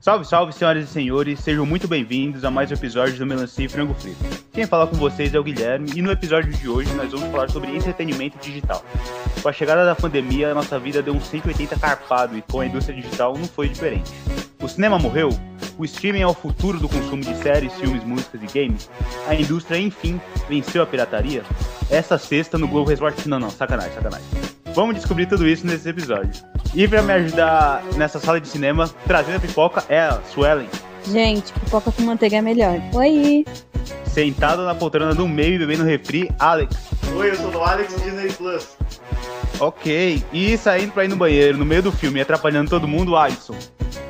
Salve, salve, senhoras e senhores, sejam muito bem-vindos a mais um episódio do Melancia e Frango Frito. Quem fala com vocês é o Guilherme e no episódio de hoje nós vamos falar sobre entretenimento digital. Com a chegada da pandemia, a nossa vida deu um 180 carpado e com a indústria digital não foi diferente. O cinema morreu? O streaming é o futuro do consumo de séries, filmes, músicas e games? A indústria, enfim, venceu a pirataria? Essa sexta no Globo Resort... Não, não, sacanagem, sacanagem. Vamos descobrir tudo isso nesse episódio. E pra me ajudar nessa sala de cinema, trazendo a pipoca, é a Suelen. Gente, pipoca com manteiga é melhor. Oi! Sentado na poltrona do meio e bebendo refri, Alex. Oi, eu sou o Alex Disney Plus. Ok. E saindo pra ir no banheiro, no meio do filme, atrapalhando todo mundo, Alisson.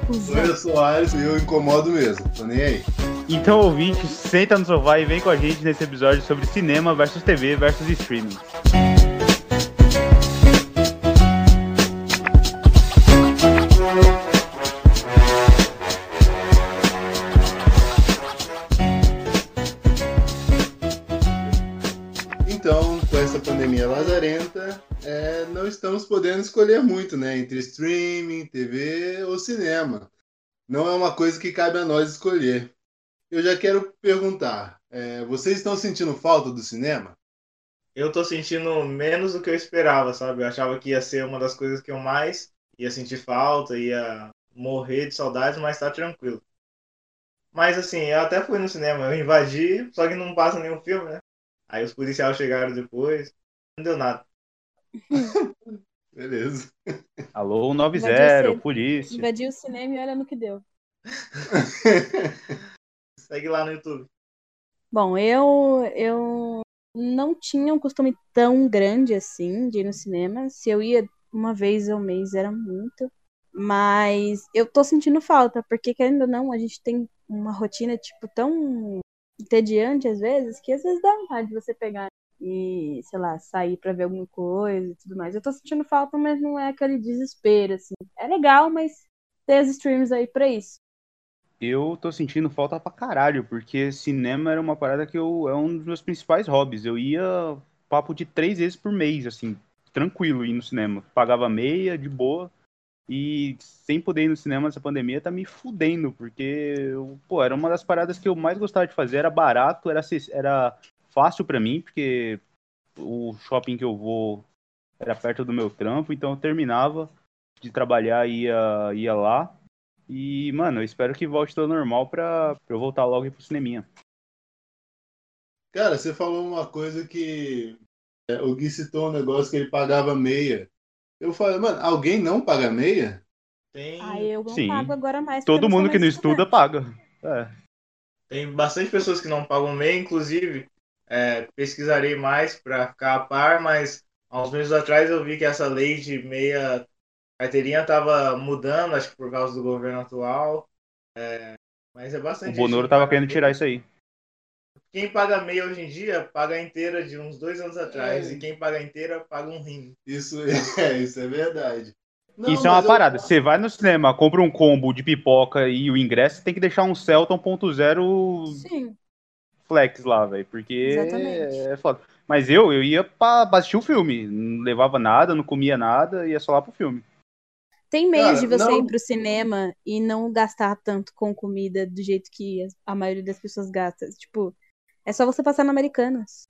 Oi, eu sou o Alisson e eu incomodo mesmo. Tô nem aí. Então, ouvinte, senta no sofá e vem com a gente nesse episódio sobre cinema versus TV versus streaming. Estamos podendo escolher muito, né? Entre streaming, TV ou cinema. Não é uma coisa que cabe a nós escolher. Eu já quero perguntar: é, vocês estão sentindo falta do cinema? Eu tô sentindo menos do que eu esperava, sabe? Eu achava que ia ser uma das coisas que eu mais ia sentir falta, ia morrer de saudades, mas tá tranquilo. Mas assim, eu até fui no cinema, eu invadi, só que não passa nenhum filme, né? Aí os policiais chegaram depois, não deu nada. Beleza. Alô, 90, Invadiu o polícia. Invadiu o cinema e olha no que deu. Segue lá no YouTube. Bom, eu, eu não tinha um costume tão grande assim de ir no cinema. Se eu ia uma vez ao mês era muito. Mas eu tô sentindo falta, porque querendo ou não, a gente tem uma rotina, tipo, tão entediante às vezes, que às vezes dá vontade de você pegar e, sei lá, sair pra ver alguma coisa e tudo mais. Eu tô sentindo falta, mas não é aquele desespero, assim. É legal, mas tem as streams aí pra isso. Eu tô sentindo falta pra caralho, porque cinema era uma parada que eu, é um dos meus principais hobbies. Eu ia papo de três vezes por mês, assim, tranquilo ir no cinema. Pagava meia, de boa. E sem poder ir no cinema nessa pandemia tá me fudendo, porque, eu, pô, era uma das paradas que eu mais gostava de fazer, era barato, era, era fácil pra mim, porque o shopping que eu vou era perto do meu trampo, então eu terminava de trabalhar e ia, ia lá. E, mano, eu espero que volte tudo normal pra, pra eu voltar logo e ir pro cineminha. Cara, você falou uma coisa que é, o Gui citou um negócio que ele pagava meia. Eu falei, mano, alguém não paga meia? Tem, Ah, eu não Sim. pago agora mais. Todo mundo que não estuda paga. É. tem bastante pessoas que não pagam meia, inclusive é, pesquisarei mais para ficar a par, mas há uns meses atrás eu vi que essa lei de meia carteirinha estava mudando, acho que por causa do governo atual. É, mas é O bastante. gente Bonoro que tava paga querendo meia. tirar isso aí. Quem paga meia hoje em dia paga a inteira de uns dois anos atrás, É. e quem paga a inteira paga um rim. Isso é, isso é verdade. Não, isso é uma mas eu- parada. Você vai no cinema, compra um combo de pipoca e o ingresso, tem que deixar um Celta 1.0 Sim, flex lá, velho. Porque Exatamente. é foda. Mas eu, eu ia pra, assistir o filme. Não levava nada, não comia nada, ia só lá pro filme. tem meios Cara, de você não- ir pro cinema e não gastar tanto com comida do jeito que a maioria das pessoas gasta. Tipo, é só você passar no Americanas.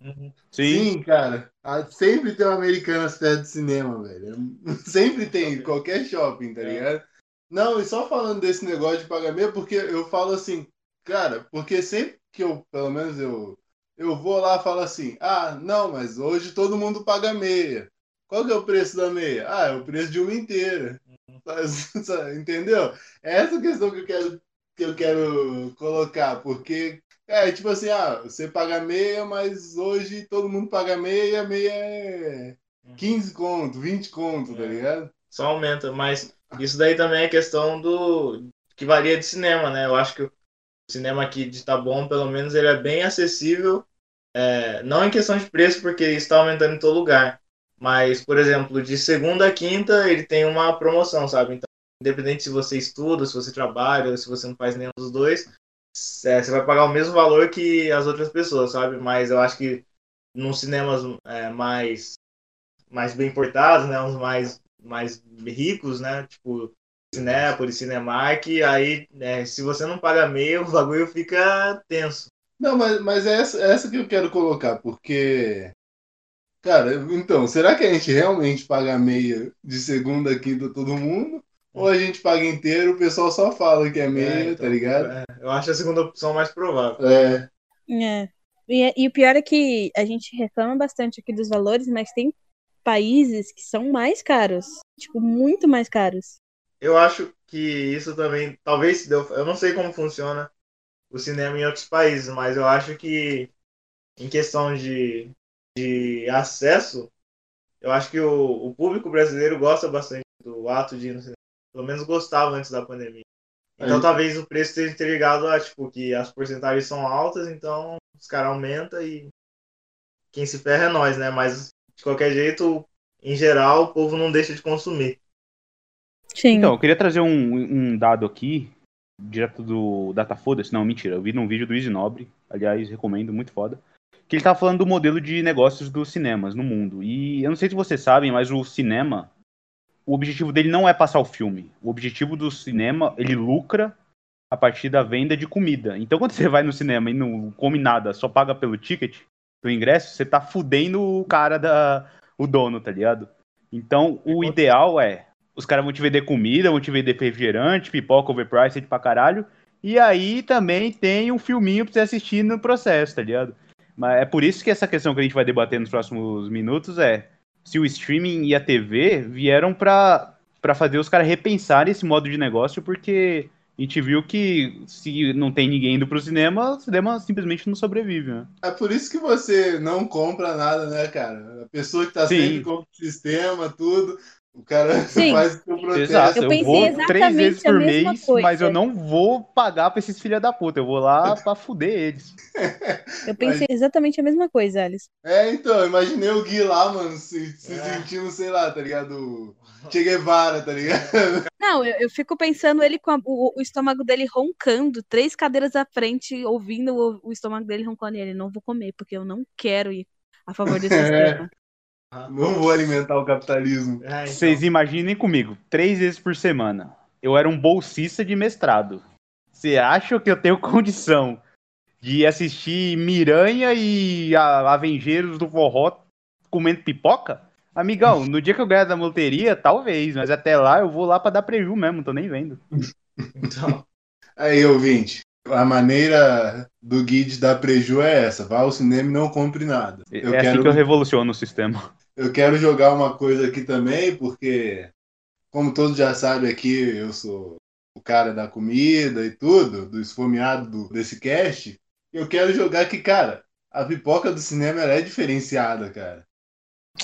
Uhum. Sim, cara. Ah, Sempre tem um Americanas perto do cinema, velho. Sempre tem, em qualquer shopping, tá É. ligado? Não, e só falando desse negócio de pagar meia, porque eu falo assim, cara, porque sempre que eu, pelo menos eu, eu vou lá e falo assim, ah, não, mas hoje todo mundo paga meia. Qual que é o preço da meia? Ah, é o preço de uma inteira. Entendeu? É essa questão que eu quero, que eu quero colocar, porque é tipo assim, ah, você paga meia, mas hoje todo mundo paga meia, meia é 15 conto, 20 conto, tá É. ligado? Só aumenta, mas isso daí também é questão do que varia de cinema, né? Eu acho que o cinema aqui de Taboão, pelo menos, ele é bem acessível, é, não em questão de preço, porque está aumentando em todo lugar, mas, por exemplo, de segunda a quinta ele tem uma promoção, sabe? Então, independente se você estuda, se você trabalha, se você não faz nenhum dos dois, é, você vai pagar o mesmo valor que as outras pessoas, sabe? Mas eu acho que nos cinemas é, mais mais bem portados, né, uns mais mais ricos, né, tipo Cinépolis, Cinemark, aí né, se você não paga meia, o bagulho fica tenso. Não, mas, mas é essa, é essa que eu quero colocar, porque. Cara, então, será que a gente realmente paga meia de segunda a quinta todo mundo? Ou a gente paga inteiro, o pessoal só fala que é meia, É, então, tá ligado? é, eu acho a segunda opção mais provável. É. É. E, e o pior é que a gente reclama bastante aqui dos valores, mas tem países que são mais caros. Tipo, muito mais caros. Eu acho que isso também, talvez se deu, eu não sei como funciona o cinema em outros países, mas eu acho que em questão de, de acesso, eu acho que o, o público brasileiro gosta bastante do ato de ir no cinema. Pelo menos gostava antes da pandemia. Então Aí- talvez o preço esteja interligado a, tipo, que as porcentagens são altas, então os caras aumentam e quem se ferra é nós, né? Mas de qualquer jeito, em geral, o povo não deixa de consumir. Sim. Então, eu queria trazer um, um dado aqui, direto do Datafoda, não, mentira, eu vi num vídeo do Easy Nobre, aliás, recomendo, muito foda, que ele tava falando do modelo de negócios dos cinemas no mundo. E eu não sei se vocês sabem, mas o cinema, o objetivo dele não é passar o filme. O objetivo do cinema, ele lucra a partir da venda de comida. Então, quando você vai no cinema e não come nada, só paga pelo ticket, pelo ingresso, você tá fudendo o cara da. o dono, tá ligado? Então, o ideal é os caras vão te vender comida, vão te vender refrigerante, pipoca overpriced pra caralho. E aí também tem um filminho pra você assistir no processo, tá ligado? Mas é por isso que essa questão que a gente vai debater nos próximos minutos é se o streaming e a TV vieram pra, pra fazer os caras repensarem esse modo de negócio, porque a gente viu que se não tem ninguém indo pro cinema, o cinema simplesmente não sobrevive, né? É por isso que você não compra nada, né, cara? A pessoa que tá Sim. sempre com o sistema, tudo, o cara Sim. faz o seu protesto. Exato, Eu eu, pensei vou exatamente três vezes a por mesma mês, coisa. mas eu não vou pagar pra esses filha da puta, eu vou lá pra fuder eles. Eu pensei exatamente a mesma coisa, Alice. É, então, imaginei o Gui lá, mano, se, se É. sentindo, sei lá, tá ligado? Che Guevara, tá ligado? Não, eu, eu fico pensando ele com a- o, o estômago dele roncando, três cadeiras à frente, ouvindo o, o estômago dele roncando. E ele, não vou comer, porque eu não quero ir a favor desse É. Não vou alimentar o capitalismo. É, então. Vocês imaginem comigo, três vezes por semana. Eu era um bolsista de mestrado. Você acha que eu tenho condição de assistir Miranha e a Avengeiros do Forró comendo pipoca? Amigão, no dia que eu ganhar da loteria, talvez, mas até lá eu vou lá pra dar preju mesmo, tô nem vendo. Então, Aí, ouvinte, a maneira do Gui de dar preju é essa. Vá ao cinema e não compre nada. É Eu assim quero, que eu revoluciono o sistema. Eu quero jogar uma coisa aqui também, porque, como todos já sabem aqui, eu sou o cara da comida e tudo, do esfomeado do- desse cast. Eu quero jogar que, cara, a pipoca do cinema é diferenciada, cara.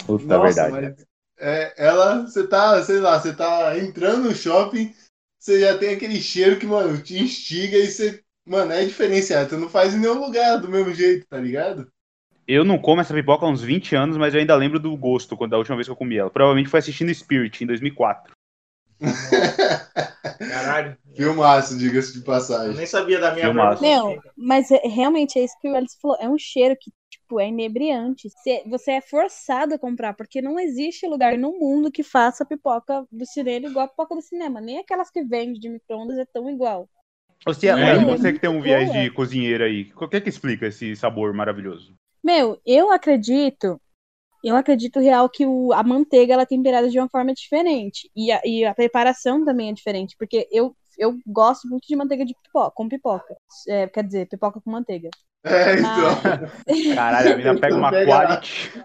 Puta Nossa, verdade. mas é, ela, você tá, sei lá, você tá entrando no shopping, você já tem aquele cheiro que, mano, te instiga e você, mano, é diferenciado. Você não faz em nenhum lugar do mesmo jeito, tá ligado? Eu não como essa pipoca há uns 20 anos, mas eu ainda lembro do gosto quando da última vez que eu comi ela. Provavelmente foi assistindo Spirit em 2004. caralho. Filmaço, diga-se de Eu passagem. nem sabia da minha Filmaço. pergunta. Não, mas é- realmente é isso que o Alice falou. É um cheiro que, tipo, é inebriante. Você, você é forçado a comprar, porque não existe lugar no mundo que faça pipoca do cinema igual a pipoca do cinema. Nem aquelas que vendem de micro-ondas é tão igual. Você, É, é você que tem um viés de cozinheira aí, o que é que explica esse sabor maravilhoso? Meu, eu acredito, eu acredito real que o, a manteiga ela é temperada de uma forma diferente. E a, e a preparação também é diferente, porque eu, eu gosto muito de manteiga de pipoca, com pipoca. É, quer dizer, pipoca com manteiga. É, então. Caralho, a menina pega uma quality.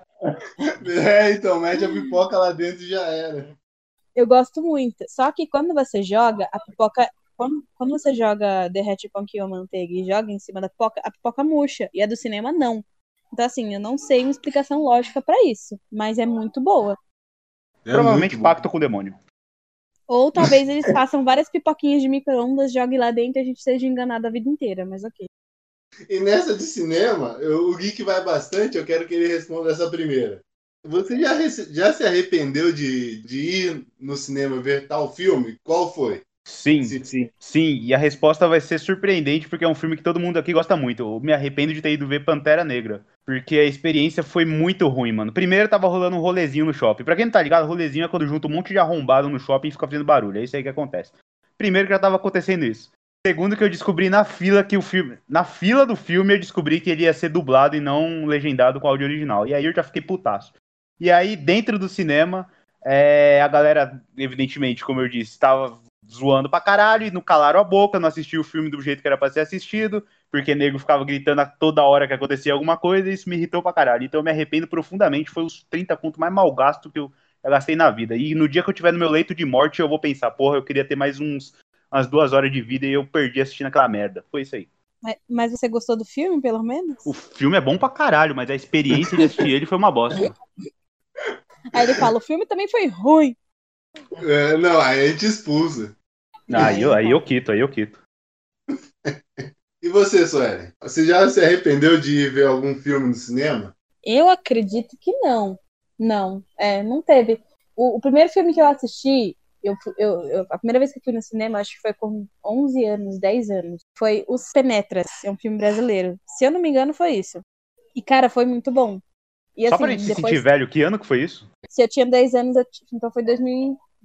É, então, mete a pipoca lá dentro e já era. Eu gosto muito. Só que quando você joga, a pipoca. Quando, quando você joga derrete pão que ou manteiga e joga em cima da pipoca, a pipoca murcha. E a do cinema não. Então, assim, eu não sei uma explicação lógica pra isso. Mas é muito boa. É Provavelmente pacto com o demônio. Ou talvez eles façam várias pipoquinhas de micro-ondas, joguem lá dentro e a gente seja enganado a vida inteira, mas ok. E nessa de cinema, eu- o Geek vai bastante, eu quero que ele responda essa primeira. Você já, já se arrependeu de, de ir no cinema ver tal filme? Qual foi? Sim, Sim, sim. sim, e a resposta vai ser surpreendente, porque é um filme que todo mundo aqui gosta muito. Eu me arrependo de ter ido ver Pantera Negra, porque a experiência foi muito ruim, mano. Primeiro tava rolando um rolezinho no shopping. Pra quem não tá ligado, rolezinho é quando junta um monte de arrombado no shopping e fica fazendo barulho. É isso aí que acontece. Primeiro que já tava acontecendo isso. Segundo que eu descobri na fila que o filme. Na fila do filme eu descobri que ele ia ser dublado e não legendado com áudio original. E aí eu já fiquei putaço. E aí, dentro do cinema, é, a galera, evidentemente, como eu disse, tava zoando pra caralho e não calaram a boca, não assistiu o filme do jeito que era pra ser assistido, porque nego ficava gritando a toda hora que acontecia alguma coisa e isso me irritou pra caralho. Então eu me arrependo profundamente, foi os 30 pontos mais mal gastos que eu, eu gastei na vida. E no dia que eu tiver no meu leito de morte, eu vou pensar, porra, eu queria ter mais uns umas duas horas de vida e eu perdi assistindo aquela merda. Foi isso aí. Mas, mas você gostou do filme, pelo menos? O filme é bom pra caralho, mas a experiência de assistir ele foi uma bosta. Aí ele fala, o filme também foi ruim. É, não, aí a gente expulsa. Aí eu, aí eu quito, aí eu quito. E você, Suelen? Você já se arrependeu de ver algum filme no cinema? Eu acredito que não. Não, é, não teve. O, o primeiro filme que eu assisti, eu, eu, eu- a primeira vez que eu fui no cinema, acho que foi com 11 anos, 10 anos, foi Os Penetras, é um filme brasileiro. Se eu não me engano, foi isso. E, cara, foi muito bom. E Só assim, pra gente se depois, sentir velho, que ano que foi isso? se eu tinha 10 anos, então foi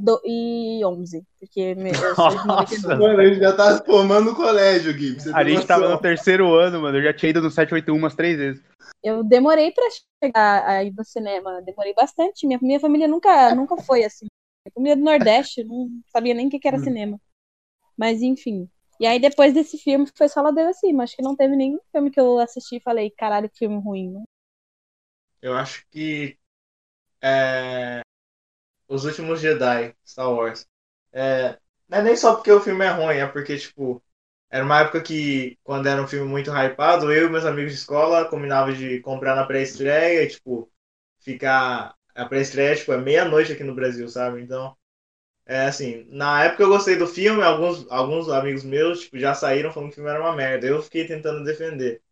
2011, porque me- eu sou de Nossa. 99. Mano, a gente já tá formando no colégio, Gui. A gente tava no terceiro ano, mano. Eu já tinha ido no 781 umas três vezes. Eu demorei pra chegar aí no cinema, demorei bastante. Minha, minha família nunca, nunca foi assim. Minha família do Nordeste, não sabia nem o que, que era cinema. Mas enfim. E aí depois desse filme foi só ladeira acima. Acho que não teve nenhum filme que eu assisti e falei, caralho, que filme ruim. né? Eu acho que é, Os Últimos Jedi, Star Wars. É, não é nem só porque o filme é ruim, é porque, tipo, era uma época que, quando era um filme muito hypado, eu e meus amigos de escola combinavam de comprar na pré-estreia tipo, ficar. A pré-estreia, tipo, é meia-noite aqui no Brasil, sabe? Então, é assim, na época eu gostei do filme, alguns, alguns amigos meus, tipo, já saíram falando que o filme era uma merda. Eu fiquei tentando defender.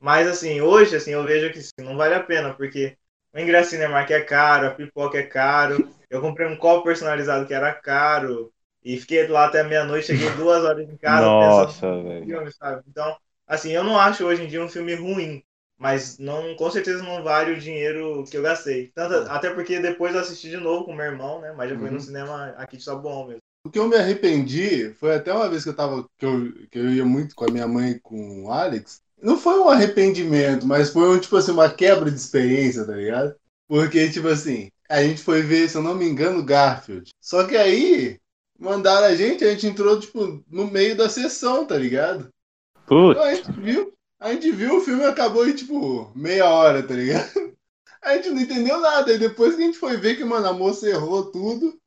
Mas assim, hoje assim, eu vejo que assim, não vale a pena, porque o ingresso Cinemark é caro, a pipoca é caro. Eu comprei um copo personalizado que era caro e fiquei lá até meia-noite, cheguei duas horas em casa Nossa, pensando no velho. filme, sabe? Então, assim, eu não acho hoje em dia um filme ruim, mas não, com certeza não vale o dinheiro que eu gastei. Tanto, até porque depois eu assisti de novo com meu irmão, né? Mas já foi Uhum. no cinema aqui de Sabuão mesmo. O que eu me arrependi foi até uma vez que eu tava. Que eu, que eu ia muito com a minha mãe e com o Alex. Não foi um arrependimento, mas foi um, tipo assim, uma quebra de experiência, tá ligado? Porque, tipo assim, a gente foi ver, se eu não me engano, Garfield. Só que aí mandaram a gente, a gente entrou, tipo, no meio da sessão, tá ligado? Putz. Então a gente viu, a gente viu o filme acabou em, tipo, meia hora, tá ligado? A gente não entendeu nada. Aí depois que a gente foi ver que, mano, a moça errou tudo.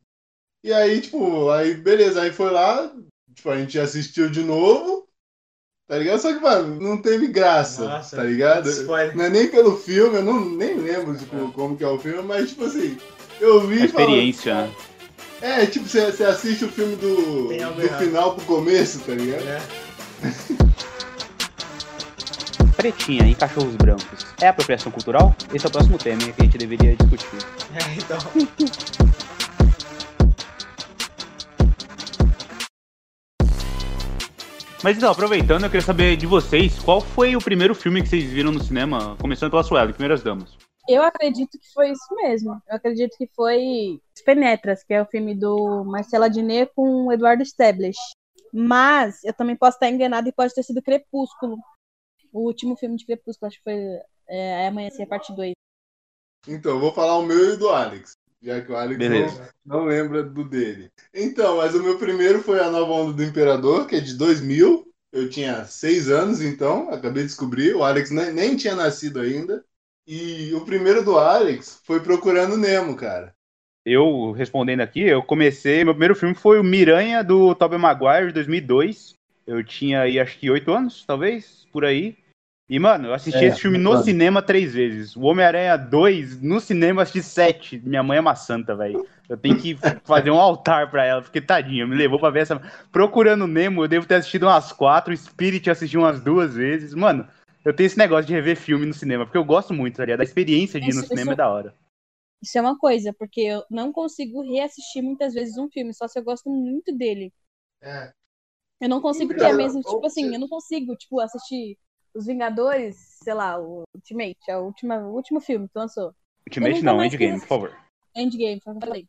E aí, tipo, aí beleza, aí foi lá, tipo, a gente assistiu de novo, tá ligado? Só que, mano, não teve graça, Nossa, tá ligado? spoiler. Não é nem pelo filme, eu não, nem lembro, tipo, como que é o filme, mas, tipo assim, eu vi A experiência, né? É, tipo, você, você assiste o filme do, do errado. final pro começo, tá ligado? Né? Pretinha em cachorros brancos. É apropriação cultural? Esse é o próximo tema que a gente deveria discutir. É, então. Mas então, aproveitando, eu queria saber de vocês, qual foi o primeiro filme que vocês viram no cinema, começando pela Sueli, Primeiras Damas? Eu acredito que foi isso mesmo. Eu acredito que foi Os Penetras, que é o filme do Marcelo Adnet com o Eduardo Stablish. Mas eu também posso estar enganada e pode ter sido Crepúsculo. O último filme de Crepúsculo, acho que foi é, Amanhecer, parte 2. Então, eu vou falar o meu e do Alex, já que o Alex Beleza. não, não lembra do dele. Então, mas o meu primeiro foi A Nova Onda do Imperador, que é de 2000. Eu tinha seis anos, então, acabei de descobrir. O Alex nem, nem tinha nascido ainda. E o primeiro do Alex foi Procurando Nemo, cara. Eu, respondendo aqui, eu comecei, meu primeiro filme foi o Miranha, do Tobey Maguire, de 2002. Eu tinha aí, acho que oito anos, talvez, por aí. E, mano, eu assisti É, esse filme no mano. cinema três vezes. O Homem-Aranha 2, no cinema, eu assisti sete. Minha mãe é uma santa, velho. Eu tenho que fazer um altar pra ela, porque tadinha, me levou pra ver essa. Procurando Nemo, eu devo ter assistido umas quatro. Spirit eu assisti umas duas vezes. Mano, eu tenho esse negócio de rever filme no cinema, porque eu gosto muito, tá ligado? A experiência de ir no Isso- cinema isso- é da hora. Isso é uma coisa, porque eu não consigo reassistir muitas vezes um filme, só se eu gosto muito dele. É. Eu não consigo ter a mesma, tipo assim, eu não consigo, tipo, assistir Os Vingadores, sei lá, o Ultimate, é o, última, o último filme que lançou. Ultimate não, Endgame, quis por favor. Endgame, foi o que eu falei.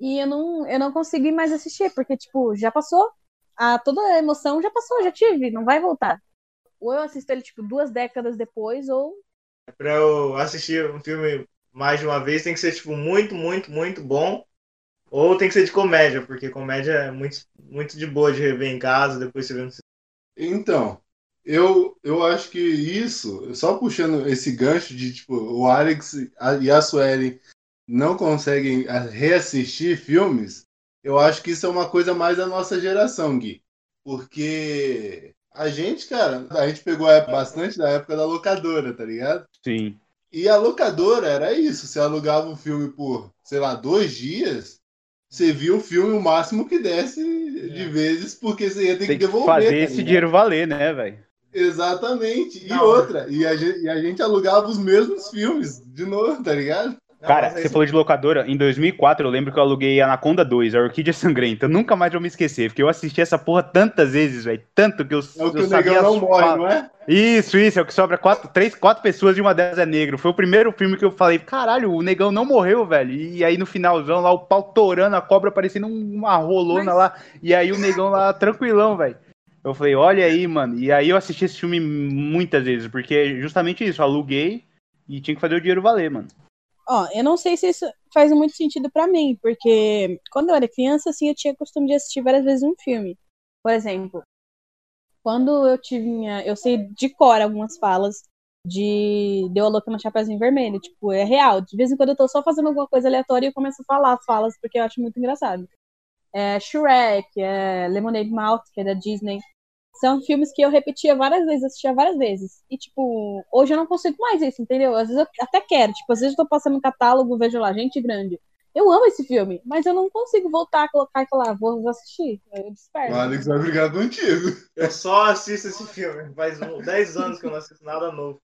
E eu não, eu não consegui mais assistir, porque, tipo, já passou. A, toda a emoção já passou, já tive, não vai voltar. Ou eu assisto ele, tipo, duas décadas depois, ou. Pra eu assistir um filme mais de uma vez, tem que ser, tipo, muito, muito, muito bom. Ou tem que ser de comédia, porque comédia é muito, muito de boa de rever em casa, depois você vê no Então, eu, eu acho que isso, só puxando esse gancho de tipo, o Alex e a Suelen não conseguem ah, reassistir filmes, eu acho que isso é uma coisa mais da nossa geração, Gui. Porque a gente, cara, a gente pegou a época- bastante da época da locadora, tá ligado? Sim. E a locadora era isso, você alugava um filme por, sei lá, dois dias, você via o filme o máximo que desse de vezes, porque você ia ter Tem que devolver. fazer tá esse dinheiro valer, né, velho? Exatamente. E Não. outra, e a, gente, e a gente alugava os mesmos filmes de novo, tá ligado? Cara, você falou de locadora. Em 2004, eu lembro que eu aluguei Anaconda 2, a Orquídea Sangrenta. Nunca mais vou me esquecer, porque eu assisti essa porra tantas vezes, velho. Tanto que eu, É o que eu o sabia negão não morre, não é? Isso, isso, é o que sobra quatro, três, quatro pessoas e uma delas é negro. Foi o primeiro filme que eu falei, caralho, o negão não morreu, velho. E aí no finalzão lá, o pau torando, a cobra parecendo uma rolona Mas- lá, e aí o negão lá tranquilão, velho. Eu falei, olha aí, mano. E aí eu assisti esse filme muitas vezes, porque é justamente isso, aluguei e tinha que fazer o dinheiro valer, mano. Ó, eu não sei se isso faz muito sentido pra mim, porque quando eu era criança, assim, eu tinha costume de assistir várias vezes um filme. Por exemplo, quando eu tinha. Eu sei de cor algumas falas de Deu a Louca no Chapeuzinho Vermelho. Tipo, é real. De vez em quando eu tô só fazendo alguma coisa aleatória e eu começo a falar as falas, porque eu acho muito engraçado. É Shrek, é Lemonade Mouth, que é da Disney. São filmes que eu repetia várias vezes, assistia várias vezes. E, tipo, hoje eu não consigo mais isso, entendeu? Às vezes eu até quero. Tipo, às vezes eu tô passando no catálogo, vejo lá, Gente Grande. Eu amo esse filme, mas eu não consigo voltar, colocar e falar, vou assistir. Eu disperso. O Alex vai brigar contigo. Eu só assisto esse filme. Faz um- 10 anos que eu não assisto nada novo.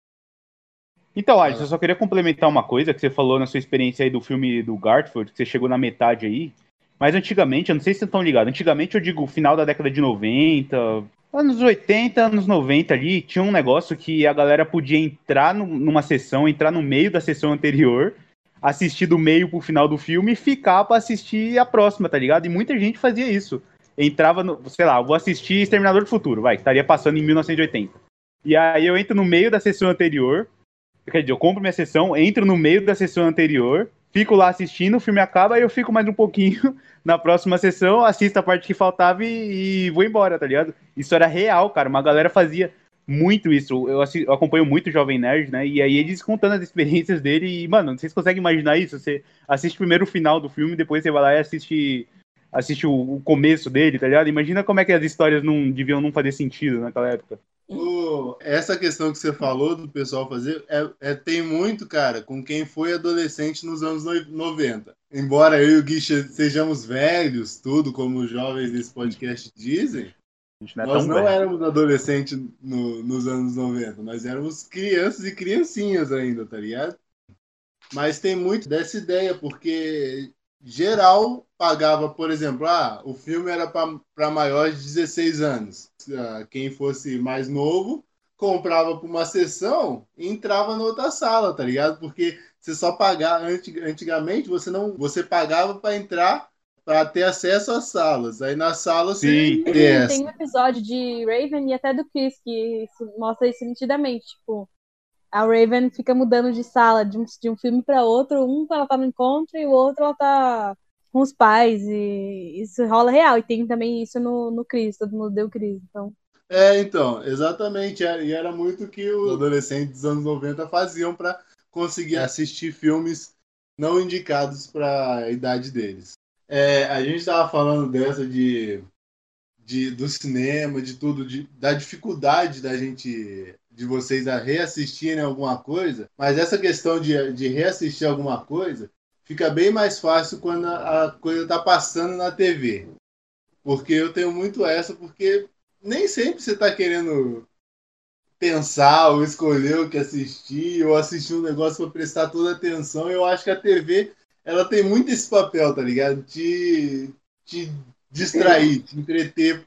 Então, Alex, eu só queria complementar uma coisa que você falou na sua experiência aí do filme do Garfield, que você chegou na metade aí. Mas antigamente, eu não sei se vocês estão ligados, antigamente eu digo final da década de 90, anos 80, anos 90 ali, tinha um negócio que a galera podia entrar no- numa sessão, entrar no meio da sessão anterior, assistir do meio pro final do filme e ficar pra assistir a próxima, tá ligado? E muita gente fazia isso. Entrava no, sei lá, vou assistir Exterminador do Futuro, vai, que estaria passando em 1980. E aí eu entro no meio da sessão anterior, Quer dizer, eu compro minha sessão, entro no meio da sessão anterior, fico lá assistindo, o filme acaba e eu fico mais um pouquinho na próxima sessão, assisto a parte que faltava e, e vou embora, tá ligado? Isso era real, cara. Uma galera fazia muito isso. Eu, eu acompanho muito o Jovem Nerd, né? E aí eles contando as experiências dele e, mano, vocês conseguem imaginar isso? Você assiste primeiro o final do filme, depois você vai lá e assiste, assiste o, o começo dele, tá ligado? Imagina como é que as histórias não deviam não fazer sentido naquela época. O- essa questão que você falou do pessoal fazer é, é- tem muito, cara, com quem foi adolescente nos anos noi- 90. Embora eu e o Gui sejamos velhos, tudo, como os jovens desse podcast dizem, não é nós não velho. éramos adolescentes no- nos anos 90, nós éramos crianças e criancinhas ainda, tá ligado? Mas tem muito dessa ideia, porque geral pagava, por exemplo, ah, o filme era para maiores de 16 anos. Quem fosse mais novo comprava para uma sessão e entrava na outra sala, tá ligado? Porque você só pagava antig- antigamente, você não, você pagava para entrar para ter acesso às salas. Aí na sala Sim. você Tem, tem um episódio de Raven e até do Chris que isso mostra isso nitidamente. Tipo, a Raven fica mudando de sala de um, de um filme pra outro. Um ela tá no encontro e o outro ela tá com os pais. E isso rola real. E tem também isso no, no Chris, todo mundo deu Chris. Então, É, então, exatamente. E era muito que os adolescentes dos anos 90 faziam para conseguir assistir filmes não indicados para a idade deles. É, a gente estava falando dessa de, de do cinema, de tudo, de, da dificuldade da gente, de vocês a reassistirem alguma coisa, mas essa questão de, de reassistir alguma coisa fica bem mais fácil quando a, coisa está passando na TV. Porque eu tenho muito essa, porque nem sempre você tá querendo pensar ou escolher o que assistir ou assistir um negócio para prestar toda a atenção. Eu acho que a TV ela tem muito esse papel, tá ligado? Te, te distrair, te entreter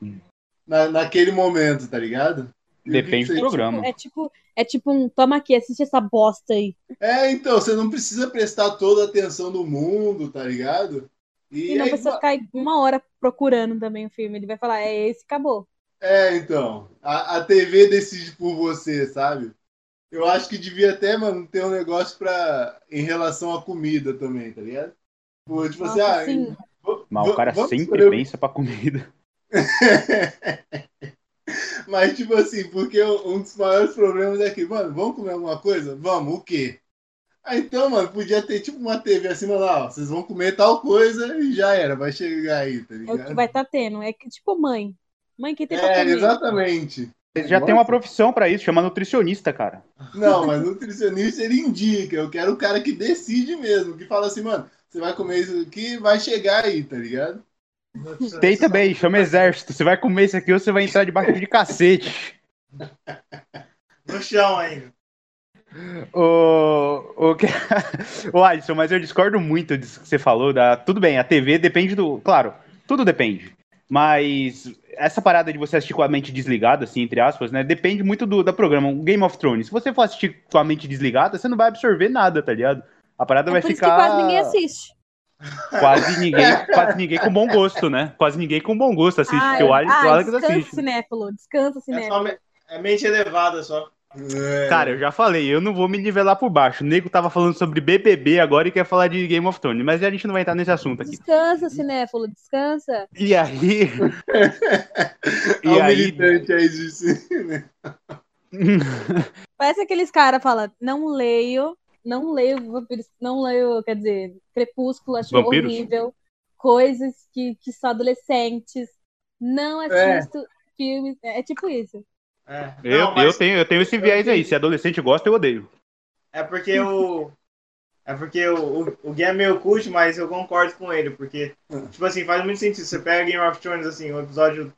na, naquele momento, tá ligado? E Depende que do você- programa. É tipo, é tipo um, toma aqui, assiste essa bosta aí. É, então, você não precisa prestar toda a atenção do mundo, tá ligado? E não aí, precisa ficar uma hora procurando também o filme. Ele vai falar, é esse, acabou. É, então. A, a TV decide por você, sabe? Eu acho que devia até, mano, ter um negócio pra, em relação à comida também, tá ligado? Tipo assim, Nossa, ah, sim. v- Mas o cara sempre pensa pra comida. Mas, tipo assim, porque um dos maiores problemas é que, mano, vamos comer alguma coisa? Vamos, o quê? Ah, então, mano, podia ter tipo uma TV acima lá, ó, vocês vão comer tal coisa e já era, vai chegar aí, tá É o ligado? que vai estar tendo. É que, tipo mãe. Mãe que tem pra É, comer. exatamente. Já tem uma profissão pra isso, chama nutricionista, cara. Não, mas nutricionista ele indica. Eu quero o cara que decide mesmo, que fala assim, mano, você vai comer isso aqui, vai chegar aí, tá ligado? Tem também, chama exército. Você vai comer isso aqui ou você vai entrar debaixo de cacete. No chão ainda. O, o, que... o Alisson, mas eu discordo muito disso que você falou. Da... Tudo bem, a TV depende do. Claro, tudo depende. Mas essa parada de você assistir com a mente desligada, assim, entre aspas, né? Depende muito do, da programa. O Game of Thrones. Se você for assistir com a mente desligada, você não vai absorver nada, tá ligado? A parada É vai por isso ficar. que quase ninguém assiste. Quase ninguém, quase ninguém com bom gosto, né? Quase ninguém com bom gosto assiste, porque o Alex, o ah, Alex descansa, assiste. cinéfilo. Descansa, É, cinéfilo. só me- é mente elevada só. É, Cara, eu já falei, eu não vou me nivelar por baixo. O nego tava falando sobre BBB agora e quer falar de Game of Thrones, mas a gente não vai entrar nesse assunto aqui. Descansa, cinéfilo. Descansa. E aí. E o aí. militante aí de né? Parece aqueles caras falam, não leio, não leio vampiros, não leio, quer dizer, Crepúsculo, acho Vampiros? horrível. Coisas que, que são adolescentes. Não assisto filmes. É, é tipo isso. É. Eu, Não, eu, tenho, eu tenho esse viés aí. Se adolescente gosta, eu odeio. É porque o. É porque o, o, o Gui é meio cult, mas eu concordo com ele, porque, tipo assim, faz muito sentido. Você pega Game of Thrones, assim, um episódio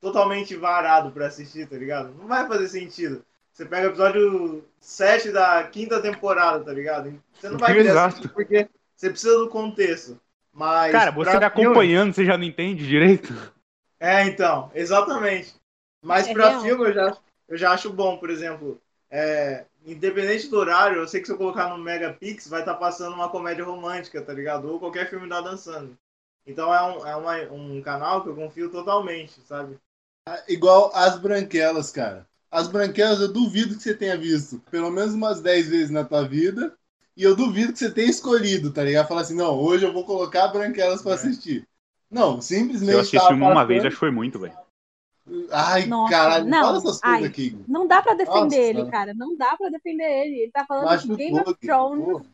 totalmente varado pra assistir, tá ligado? Não vai fazer sentido. Você pega o episódio 7 da quinta temporada, tá ligado? Você não vai querer porque você precisa do contexto. Mas. Cara, você tá filme- acompanhando, você já não entende direito? É, então, exatamente. Mas É pra real. filme eu já, eu já acho bom, por exemplo, é, independente do horário, eu sei que se eu colocar no Megapix vai estar passando uma comédia romântica, tá ligado? Ou qualquer filme da Dan Sandler. Então é, um, é uma, um canal que eu confio totalmente, sabe? Igual as branquelas, cara. As branquelas eu duvido que você tenha visto pelo menos umas 10 vezes na tua vida. E eu duvido que você tenha escolhido, tá ligado? Falar assim, não, hoje eu vou colocar branquelas pra É. assistir. Não, simplesmente. Eu assisti uma passando- vez, acho que foi muito, velho. Ai, Nossa, caralho, não, fala essas ai. coisas aqui. Não dá pra defender Nossa. ele, cara. Não dá pra defender ele. Ele tá falando Macho de Game of Thrones. porra.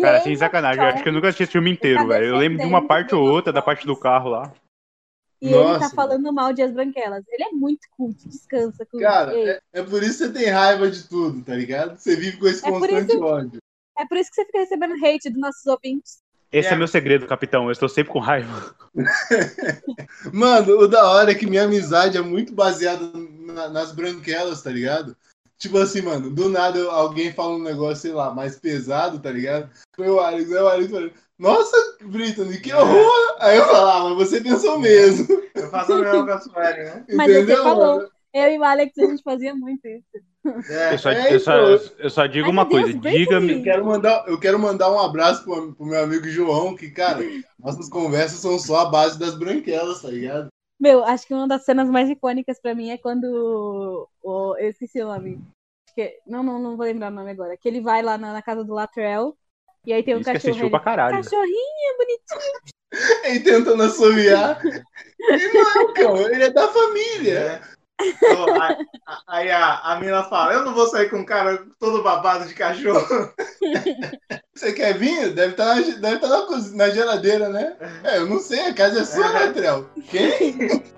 Cara, sem sacanagem, eu acho que eu nunca assisti esse filme inteiro, Tá velho. Eu lembro de uma parte ou outra da parte do carro lá. E ele tá Nossa. falando mal de As Branquelas. Ele é muito culto. Descansa, culto. Cara, é, é por isso que você tem raiva de tudo, tá ligado? Você vive com esse É constante isso- ódio. é por isso que você fica recebendo hate dos nossos ouvintes. Esse é. É. meu segredo, capitão. Eu estou sempre com raiva. Mano, o da hora é que minha amizade é muito baseada na- nas branquelas, tá ligado? Tipo assim, mano, do nada alguém fala um negócio, sei lá, mais pesado, tá ligado? Foi o Alex, aí o Alex nossa, Brittany, que horror! Aí eu falo, mas você pensou mesmo. Eu faço a mesma com a Sueli, né? Mas você Entendeu, falou. mano? Eu e o Alex, a gente fazia muito isso. É, Eu só, é, eu só, eu só digo Ai, uma Deus, coisa. Diga-me. Eu quero, mandar, eu quero mandar um abraço pro, pro meu amigo João, que, cara, nossas conversas são só a base das branquelas, tá ligado? Meu, acho que uma das cenas mais icônicas pra mim é quando. o- eu esqueci o nome. Não, não, não vou lembrar o nome agora. Que ele vai lá na, na casa do Latrell. E aí tem um Isso que cachorro. assistiu ele, pra caralho. Cachorrinho bonitinho. Ele tentando assoviar. Ele não, cão, ele é da família. É. Então, aí a- a, a mina fala, eu não vou sair com um cara todo babado de cachorro. Você quer vinho? Deve estar na, deve tá na, na geladeira, né? É, eu não sei, a casa é sua, né, Trel? Quem?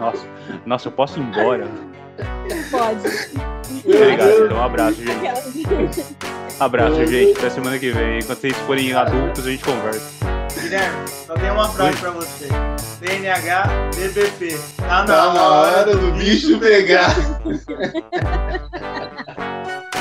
Nossa, nossa, eu posso ir embora. Pode. Obrigado, então um abraço, gente. Abraço, gente. Até semana que vem. Quando vocês forem adultos, a gente conversa. Guilherme, só tem uma frase pra você. TNH, DBP. Tá na, Tá na hora do bicho pegar.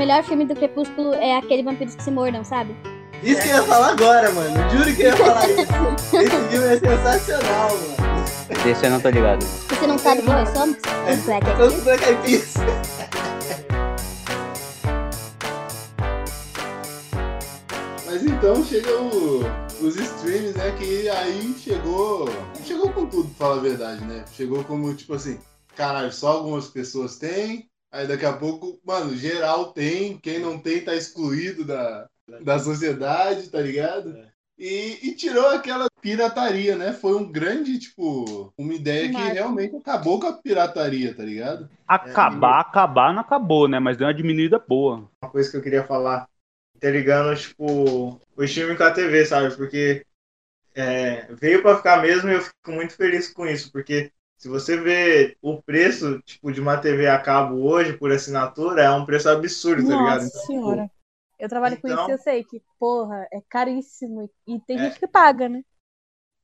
melhor filme do Crepúsculo é aquele Vampiros que se mordam, sabe? Isso que eu ia falar agora, mano. Juro que eu ia falar isso. Esse filme é sensacional, mano. Esse eu não tô ligado. Você não sabe quem nós somos? Os Black Eyed Peas. os Black Eyed Peas. Mas então chega o- os streams, né? Que aí chegou. Chegou com tudo, pra falar a verdade, né? Chegou como, tipo assim, caralho, só algumas pessoas têm. Aí daqui a pouco, mano, geral tem. Quem não tem tá excluído da, da sociedade, tá ligado? E, e tirou aquela pirataria, né? Foi um grande, tipo, uma ideia que Marco. realmente acabou com a pirataria, tá ligado? Acabar, acabar não acabou, né? Mas deu uma diminuída boa. Uma coisa que eu queria falar, interligando, tipo, o streaming com a TV, sabe? Porque é, veio pra ficar mesmo e eu fico muito feliz com isso, porque se você vê o preço, tipo, de uma TV a cabo hoje, por assinatura, é um preço absurdo, tá ligado? Nossa Então, senhora. Eu trabalho com Então- isso e eu sei que, porra, é caríssimo. E tem É. gente que paga, né?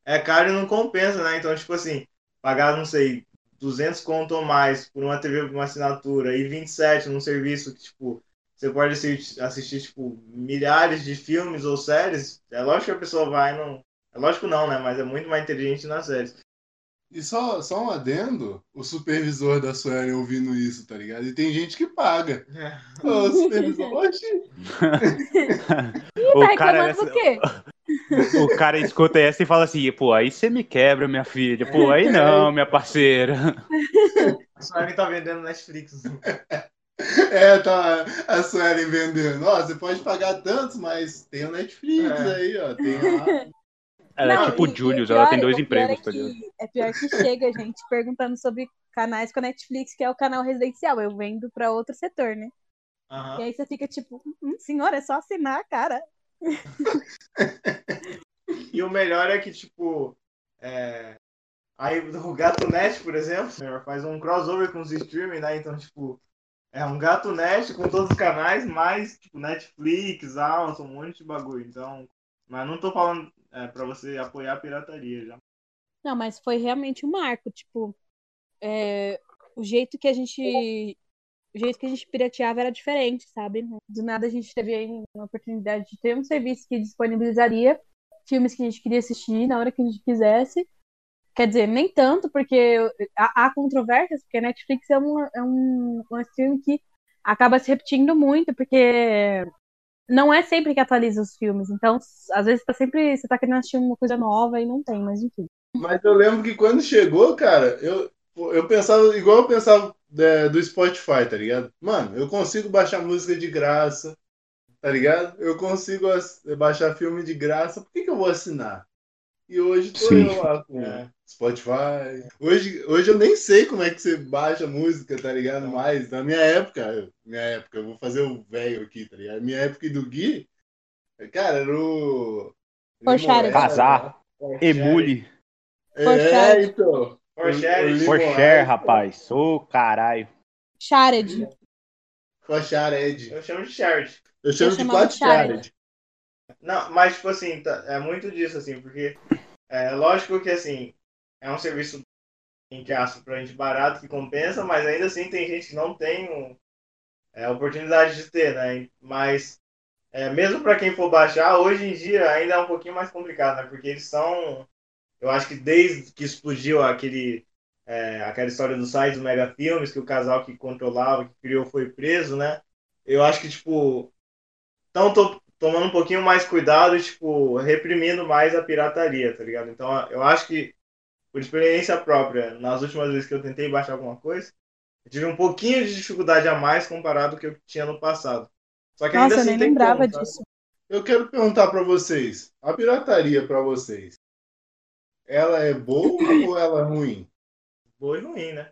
é caro e não compensa, né? Então, tipo assim, pagar, não sei, 200 conto ou mais por uma TV por uma assinatura e 27 num serviço que, tipo, você pode assistir, assistir, tipo, milhares de filmes ou séries, é lógico que a pessoa vai não... É lógico não, né? Mas é muito mais inteligente nas séries. E só, só um adendo, o supervisor da Suelen ouvindo isso, tá ligado? E tem gente que paga. Ô, supervisor, oxi. Ih, tá O cara, reclamando o cara escuta essa e fala assim, pô, aí você me quebra, minha filha. Pô, aí não, minha parceira. A Sony tá vendendo Netflix. É, tá a Suelen vendendo. Ó, você pode pagar tantos, mas tem o Netflix É. aí, ó. Tem a... Ela é Não, tipo e- e Julius, o ela tem dois empregos, é tá ligado? É pior que chega gente perguntando sobre canais com a Netflix, que é o canal residencial. Eu vendo pra outro setor, né? Aham. E aí você fica tipo, hum, senhora, é só assinar, cara. E o melhor é que, tipo, é... aí o Gato Net, por exemplo, faz um crossover com os streaming, né? Então, tipo, é um Gato Net com todos os canais, mais, tipo, Netflix, Amazon, um monte de bagulho. Então, mas não tô falando é, pra você apoiar a pirataria já. Não, mas foi realmente um marco, tipo, é, o jeito que a gente o jeito que a gente pirateava era diferente, sabe? Do nada a gente teve uma oportunidade de ter um serviço que disponibilizaria filmes que a gente queria assistir na hora que a gente quisesse. Quer dizer, nem tanto, porque há, há controvérsias, porque a Netflix é um, é um, um stream que acaba se repetindo muito, porque não é sempre que atualiza os filmes. Então, às vezes tá sempre. Você tá querendo assistir uma coisa nova e não tem, mas enfim. Mas eu lembro que quando chegou, cara, eu, eu pensava igual eu pensava é, do Spotify, tá ligado? Mano, eu consigo baixar música de graça, tá ligado? Eu consigo baixar filme de graça, por que, que eu vou assinar? E hoje tô Sim. eu lá com É. Spotify. Hoje, hoje eu nem sei como é que você baixa música, tá ligado? Mas na minha época, minha época, eu vou fazer o velho aqui, tá ligado? Minha época e do Gui, cara, era o. Porsche. Casar. Emule. É, Porsche. então. Rapaz. Ô, caralho. Shared. Pochared. Eu chamo de Shared. Eu chamo de chamava quatro Chared. Não, mas, tipo assim, tá- é muito disso, assim, porque é lógico que, assim, é um serviço, entre aspas, pra gente barato que compensa, mas ainda assim tem gente que não tem um, é, oportunidade de ter, né? Mas, é, mesmo pra quem for baixar, hoje em dia ainda é um pouquinho mais complicado, né? Porque eles são, eu acho que desde que explodiu aquele, é, aquela história do site do Mega Filmes, que o casal que controlava, que criou, foi preso, né? Eu acho que, tipo, estão tomando um pouquinho mais cuidado e, tipo, reprimindo mais a pirataria, tá ligado? Então, eu acho que, por experiência própria, nas últimas vezes que eu tentei baixar alguma coisa, eu tive um pouquinho de dificuldade a mais comparado com o que eu tinha no passado. Só que ainda Nossa, eu assim nem tem lembrava como, sabe? disso. Eu quero perguntar pra vocês, a pirataria pra vocês, ela é boa ou ela é ruim? Boa e ruim, né?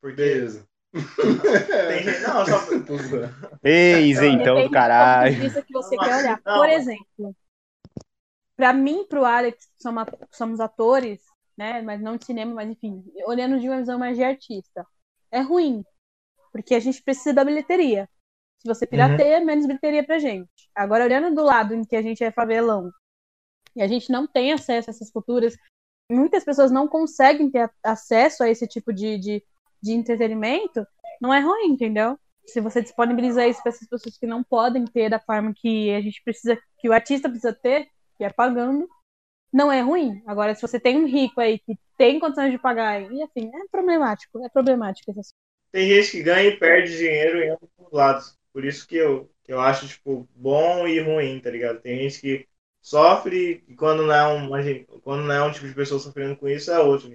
Porque Beleza. Tem. Não, só... Tô zoando. Ei, isentão Depende do caralho. que você Não, quer olhar. não, Por exemplo, pra mim, pro Alex, que somos, somos atores, né, mas não de cinema, mas enfim, olhando de uma visão mais de artista, é ruim, porque a gente precisa da bilheteria. Se você pirateia, menos bilheteria pra gente. Agora, olhando do lado em que a gente é favelão e a gente não tem acesso a essas culturas, muitas pessoas não conseguem ter acesso a esse tipo de, de, de entretenimento, não é ruim, entendeu? Se você disponibiliza isso para essas pessoas que não podem ter da forma que a gente precisa, que o artista precisa ter, que é pagando, não é ruim. Agora, se você tem um rico aí que tem condições de pagar, e assim, é problemático, é problemático esse. Tem gente que ganha e perde dinheiro em ambos os lados. Por isso que eu, eu acho, tipo, bom e ruim, tá ligado? Tem gente que sofre e quando não é um, quando não é um tipo de pessoa sofrendo com isso, é outro.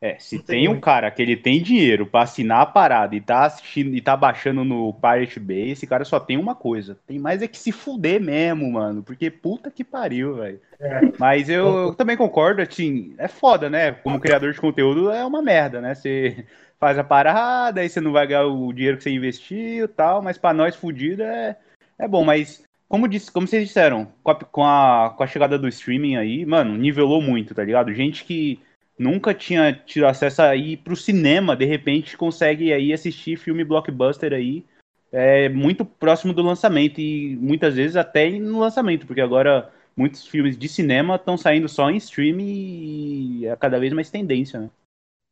É, se tem tem um cara que ele tem dinheiro pra assinar a parada e tá assistindo e tá baixando no Pirate Bay, esse cara só tem uma coisa. Tem mais é que se fuder mesmo, mano. Porque puta que pariu, velho. É. Mas eu, eu também concordo, assim, é foda, né? Como criador de conteúdo é uma merda, né? Você faz a parada, aí você não vai ganhar o dinheiro que você investiu e tal, mas pra nós fudido é, é bom. Mas, como, disse, como vocês disseram, com a, com, a, com a chegada do streaming aí, mano, nivelou muito, tá ligado? Gente que nunca tinha tido acesso aí pro cinema, de repente consegue aí assistir filme blockbuster aí é, muito próximo do lançamento e muitas vezes até no lançamento, porque agora muitos filmes de cinema estão saindo só em streaming e é cada vez mais tendência, né?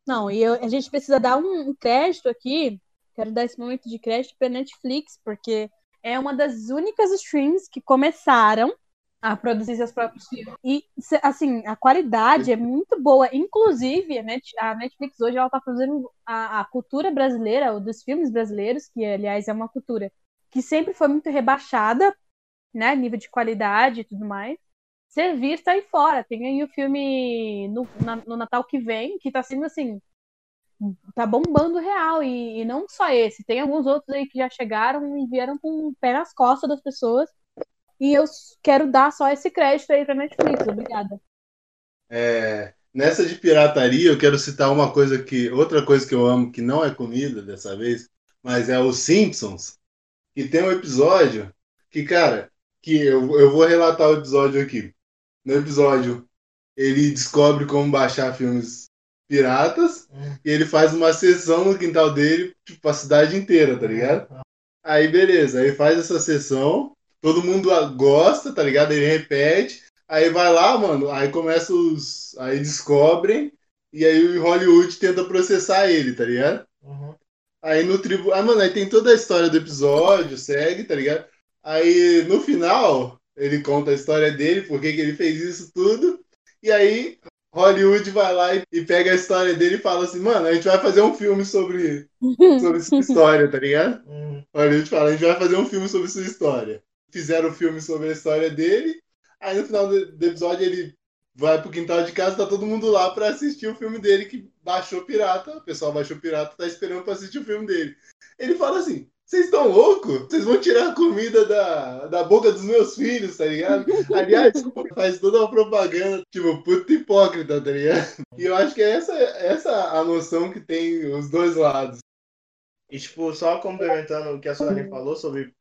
Não, e eu- a gente precisa dar um, um crédito aqui. Quero dar esse momento de crédito para Netflix, porque é uma das únicas streams que começaram a produzir seus próprios filmes. E, assim, a qualidade é muito boa. Inclusive, a, Net- a Netflix hoje ela está fazendo a, a cultura brasileira, ou dos filmes brasileiros, que, aliás, é uma cultura que sempre foi muito rebaixada, né? Nível de qualidade e tudo mais ser vista aí fora. Tem aí o filme no, na- no Natal que vem, que tá sendo assim. Tá bombando real. E, e não só esse, tem alguns outros aí que já chegaram e vieram com o pé nas costas das pessoas. E eu quero dar só esse crédito aí pra Netflix. Obrigada. É, nessa de pirataria, eu quero citar uma coisa que. Outra coisa que eu amo, que não é comida dessa vez, mas é os Simpsons. Que tem um episódio que, cara, que eu, eu vou relatar o episódio aqui. No episódio, ele descobre como baixar filmes piratas e ele faz uma sessão no quintal dele, tipo, a cidade inteira, tá ligado? Aí, beleza, aí faz essa sessão, todo mundo gosta, tá ligado? Ele repete, aí vai lá, mano, aí começa os. Aí descobrem, e aí o Hollywood tenta processar ele, tá ligado? Uhum. Aí no tribo. Ah, mano, aí tem toda a história do episódio, segue, tá ligado? Aí no final, ele conta a história dele, por que que ele fez isso tudo, e aí Hollywood vai lá e, e pega a história dele e fala assim, mano, a gente vai fazer um filme sobre, sobre sua história, tá ligado? Uhum. Hollywood fala, a gente vai fazer um filme sobre sua história. Fizeram o filme sobre a história dele, aí no final do, do episódio ele vai pro quintal de casa, tá todo mundo lá pra assistir o filme dele que baixou pirata, o pessoal baixou pirata, tá esperando pra assistir o filme dele. Ele fala assim, vocês estão loucos? Vocês vão tirar a comida da, da boca dos meus filhos, tá ligado? Aliás, faz toda uma propaganda, tipo, puta hipócrita, tá ligado? E eu acho que é essa, essa a noção que tem os dois lados. E, tipo, só complementando o que a Sueli falou sobre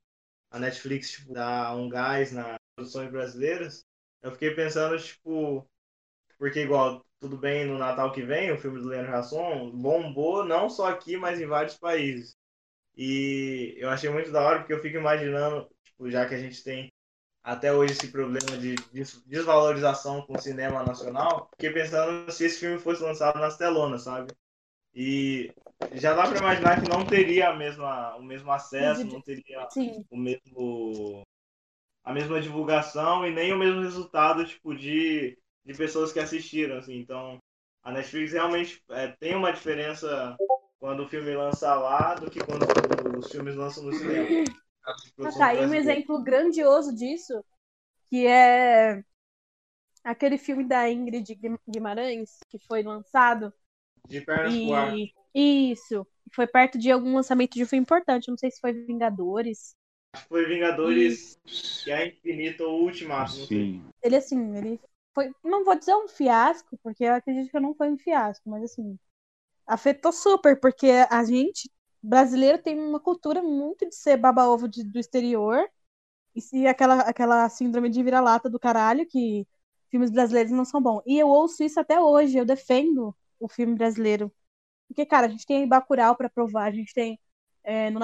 a Netflix, tipo, dar um gás nas produções brasileiras, eu fiquei pensando, tipo, porque igual, tudo bem, no Natal que vem, o filme do Leandro Hassum bombou não só aqui, mas em vários países. E eu achei muito da hora, porque eu fico imaginando, tipo, já que a gente tem até hoje esse problema de des- desvalorização com o cinema nacional, fiquei pensando se esse filme fosse lançado nas telonas, sabe? E já dá para imaginar que não teria a mesma, o mesmo acesso, não teria Sim. o mesmo a mesma divulgação e nem o mesmo resultado tipo de, de pessoas que assistiram assim. então a Netflix realmente é, tem uma diferença quando o filme lança lá do que quando os filmes lançam no cinema Ah, tá, e um exemplo grandioso disso, que é aquele filme da Ingrid Guim- Guimarães, que foi lançado. de pernas pro ar E isso. Foi perto de algum lançamento de um filme importante. Não sei se foi Vingadores. Acho que foi Vingadores que é Infinito ou Ultimato. Sim. Ele, assim, ele foi. Não vou dizer um fiasco, porque eu acredito que não foi um fiasco, mas assim. Afetou super, porque a gente, brasileiro, tem uma cultura muito de ser baba-ovo do exterior. E se aquela, aquela síndrome de vira-lata do caralho, que filmes brasileiros não são bons. E eu ouço isso até hoje, eu defendo o filme brasileiro. Porque, cara, a gente tem Bacurau pra provar, a gente tem é, no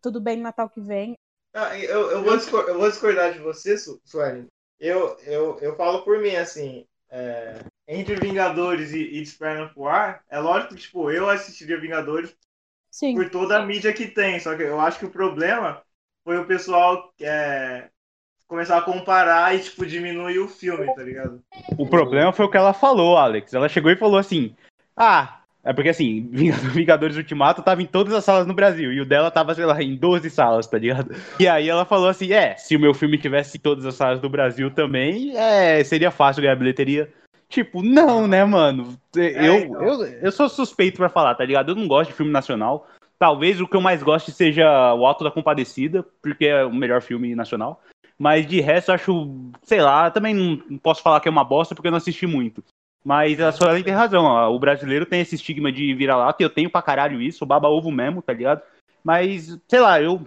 Tudo Bem no Natal que vem. Ah, eu, eu, vou discor- eu vou discordar de você, Su- Sueli. Eu, eu, eu falo por mim, assim, é, entre Vingadores e, e Desperna pro Ar, é lógico que, tipo, eu assistiria Vingadores Sim. por toda a mídia que tem. Só que eu acho que o problema foi o pessoal é, começar a comparar e, tipo, diminuir o filme, tá ligado? O problema foi o que ela falou, Alex. Ela chegou e falou assim: Ah, é porque assim, Vingadores Ultimato tava em todas as salas no Brasil. E o dela tava, sei lá, em 12 salas, tá ligado? E aí ela falou assim: É, se o meu filme tivesse em todas as salas do Brasil também, é, seria fácil ganhar bilheteria. Tipo, não, né, mano? Eu, então. eu, eu sou suspeito pra falar, tá ligado? Eu não gosto de filme nacional. Talvez o que eu mais goste seja O Alto da Compadecida, porque é o melhor filme nacional. Mas de resto, eu acho, sei lá, também não posso falar que é uma bosta porque eu não assisti muito. Mas a Suelen tem razão, ó, o brasileiro tem esse estigma de vira-lata, e eu tenho pra caralho isso, baba ovo mesmo, tá ligado? Mas, sei lá, eu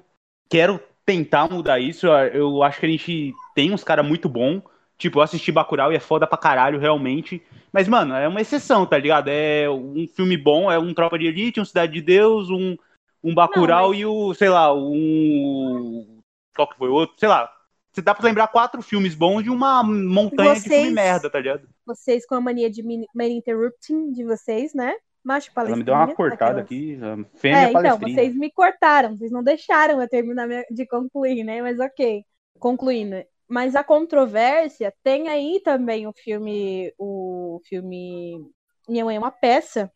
quero tentar mudar isso, eu acho que a gente tem uns caras muito bons, tipo, eu assisti Bacurau e é foda pra caralho, realmente, mas, mano, é uma exceção, tá ligado? É um filme bom, é um Tropa de Elite, um Cidade de Deus, um, um Bacurau mas- e o, sei lá, um... Qual que foi o outro? Sei lá, você dá pra lembrar quatro filmes bons de uma montanha de filme Vocês- merda, tá ligado? Vocês com a mania de mini interrupting de vocês, né? Macho Ela palestrinha. me deu uma cortada aquelas. aqui, fêmea É, então, vocês me cortaram, vocês não deixaram eu terminar de concluir, né? Mas ok, concluindo. Mas a controvérsia tem aí também o filme, o filme Minha Mãe é uma Peça,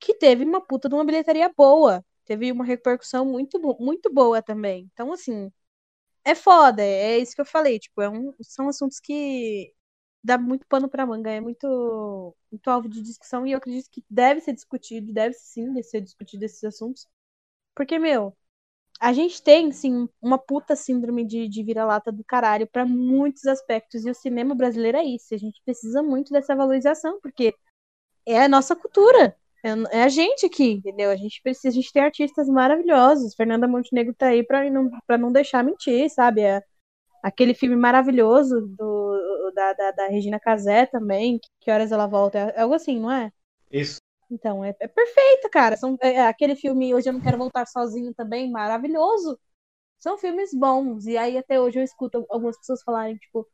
que teve uma puta de uma bilheteria boa, teve uma repercussão muito, muito boa também. Então, assim, é foda, é isso que eu falei, tipo, é um, são assuntos que dá muito pano pra manga, é muito, muito alvo de discussão e eu acredito que deve ser discutido, deve sim ser discutido esses assuntos. Porque, meu, a gente tem, sim, uma puta síndrome de, de vira-lata do caralho pra muitos aspectos e o cinema brasileiro é isso. A gente precisa muito dessa valorização, porque é a nossa cultura. É, é a gente aqui, entendeu? A gente precisa, a gente tem artistas maravilhosos. Fernanda Montenegro tá aí pra não, pra não deixar mentir, sabe? É, aquele filme maravilhoso do, da, da, da Regina Casé também, que, horas ela volta? É algo assim, não é? Isso. Então, é, é perfeito, cara. São, é, é aquele filme Hoje Eu Não Quero Voltar Sozinho também, maravilhoso. São filmes bons. E aí, até hoje, eu escuto algumas pessoas falarem, tipo,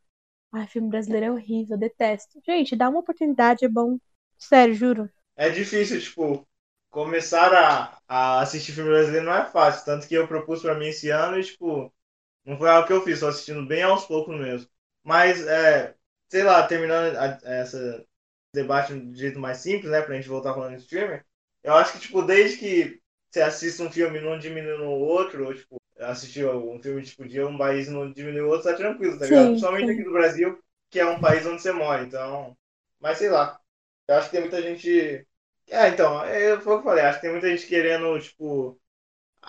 ai, filme brasileiro é horrível, eu detesto. Gente, dá uma oportunidade, é bom. Sério, juro. É difícil, tipo, começar a, a assistir filme brasileiro não é fácil. Tanto que eu propus pra mim esse ano e, tipo, não foi algo que eu fiz, só assistindo bem aos poucos mesmo. Mas, é, sei lá, terminando a- essa debate de jeito mais simples, né, pra gente voltar falando de streamer, eu acho que, tipo, desde que você assiste um filme e não diminui no outro, ou, tipo, assistir um filme, tipo, de um país e não diminui o outro, tá tranquilo, tá Sim, ligado? Principalmente aqui do Brasil, que é um país onde você mora, então... Mas, sei lá, eu acho que tem muita gente... É, então, é, foi o que eu falei, acho que tem muita gente querendo, tipo...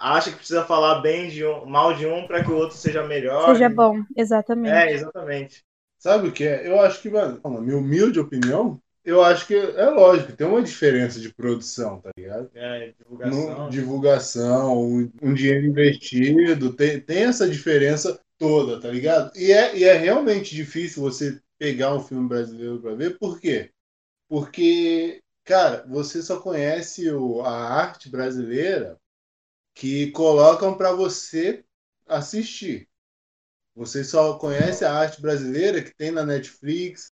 Acha que precisa falar bem de um, mal de um pra que o outro seja melhor. Seja bom, exatamente. É, exatamente. Sabe o que é? Eu acho que, mano, na minha humilde opinião, eu acho que é lógico, tem uma diferença de produção, tá ligado? É, divulgação. No- divulgação, um, um dinheiro investido, tem, tem essa diferença toda, tá ligado? E é, e é realmente difícil você pegar um filme brasileiro pra ver, por quê? Porque, cara, você só conhece o, a arte brasileira que colocam pra você assistir. Você só conhece a arte brasileira que tem na Netflix,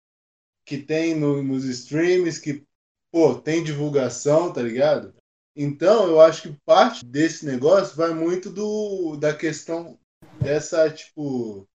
que tem no- nos streams, que, pô, tem divulgação, tá ligado? Então, eu acho que parte desse negócio vai muito do, da questão dessa, tipo,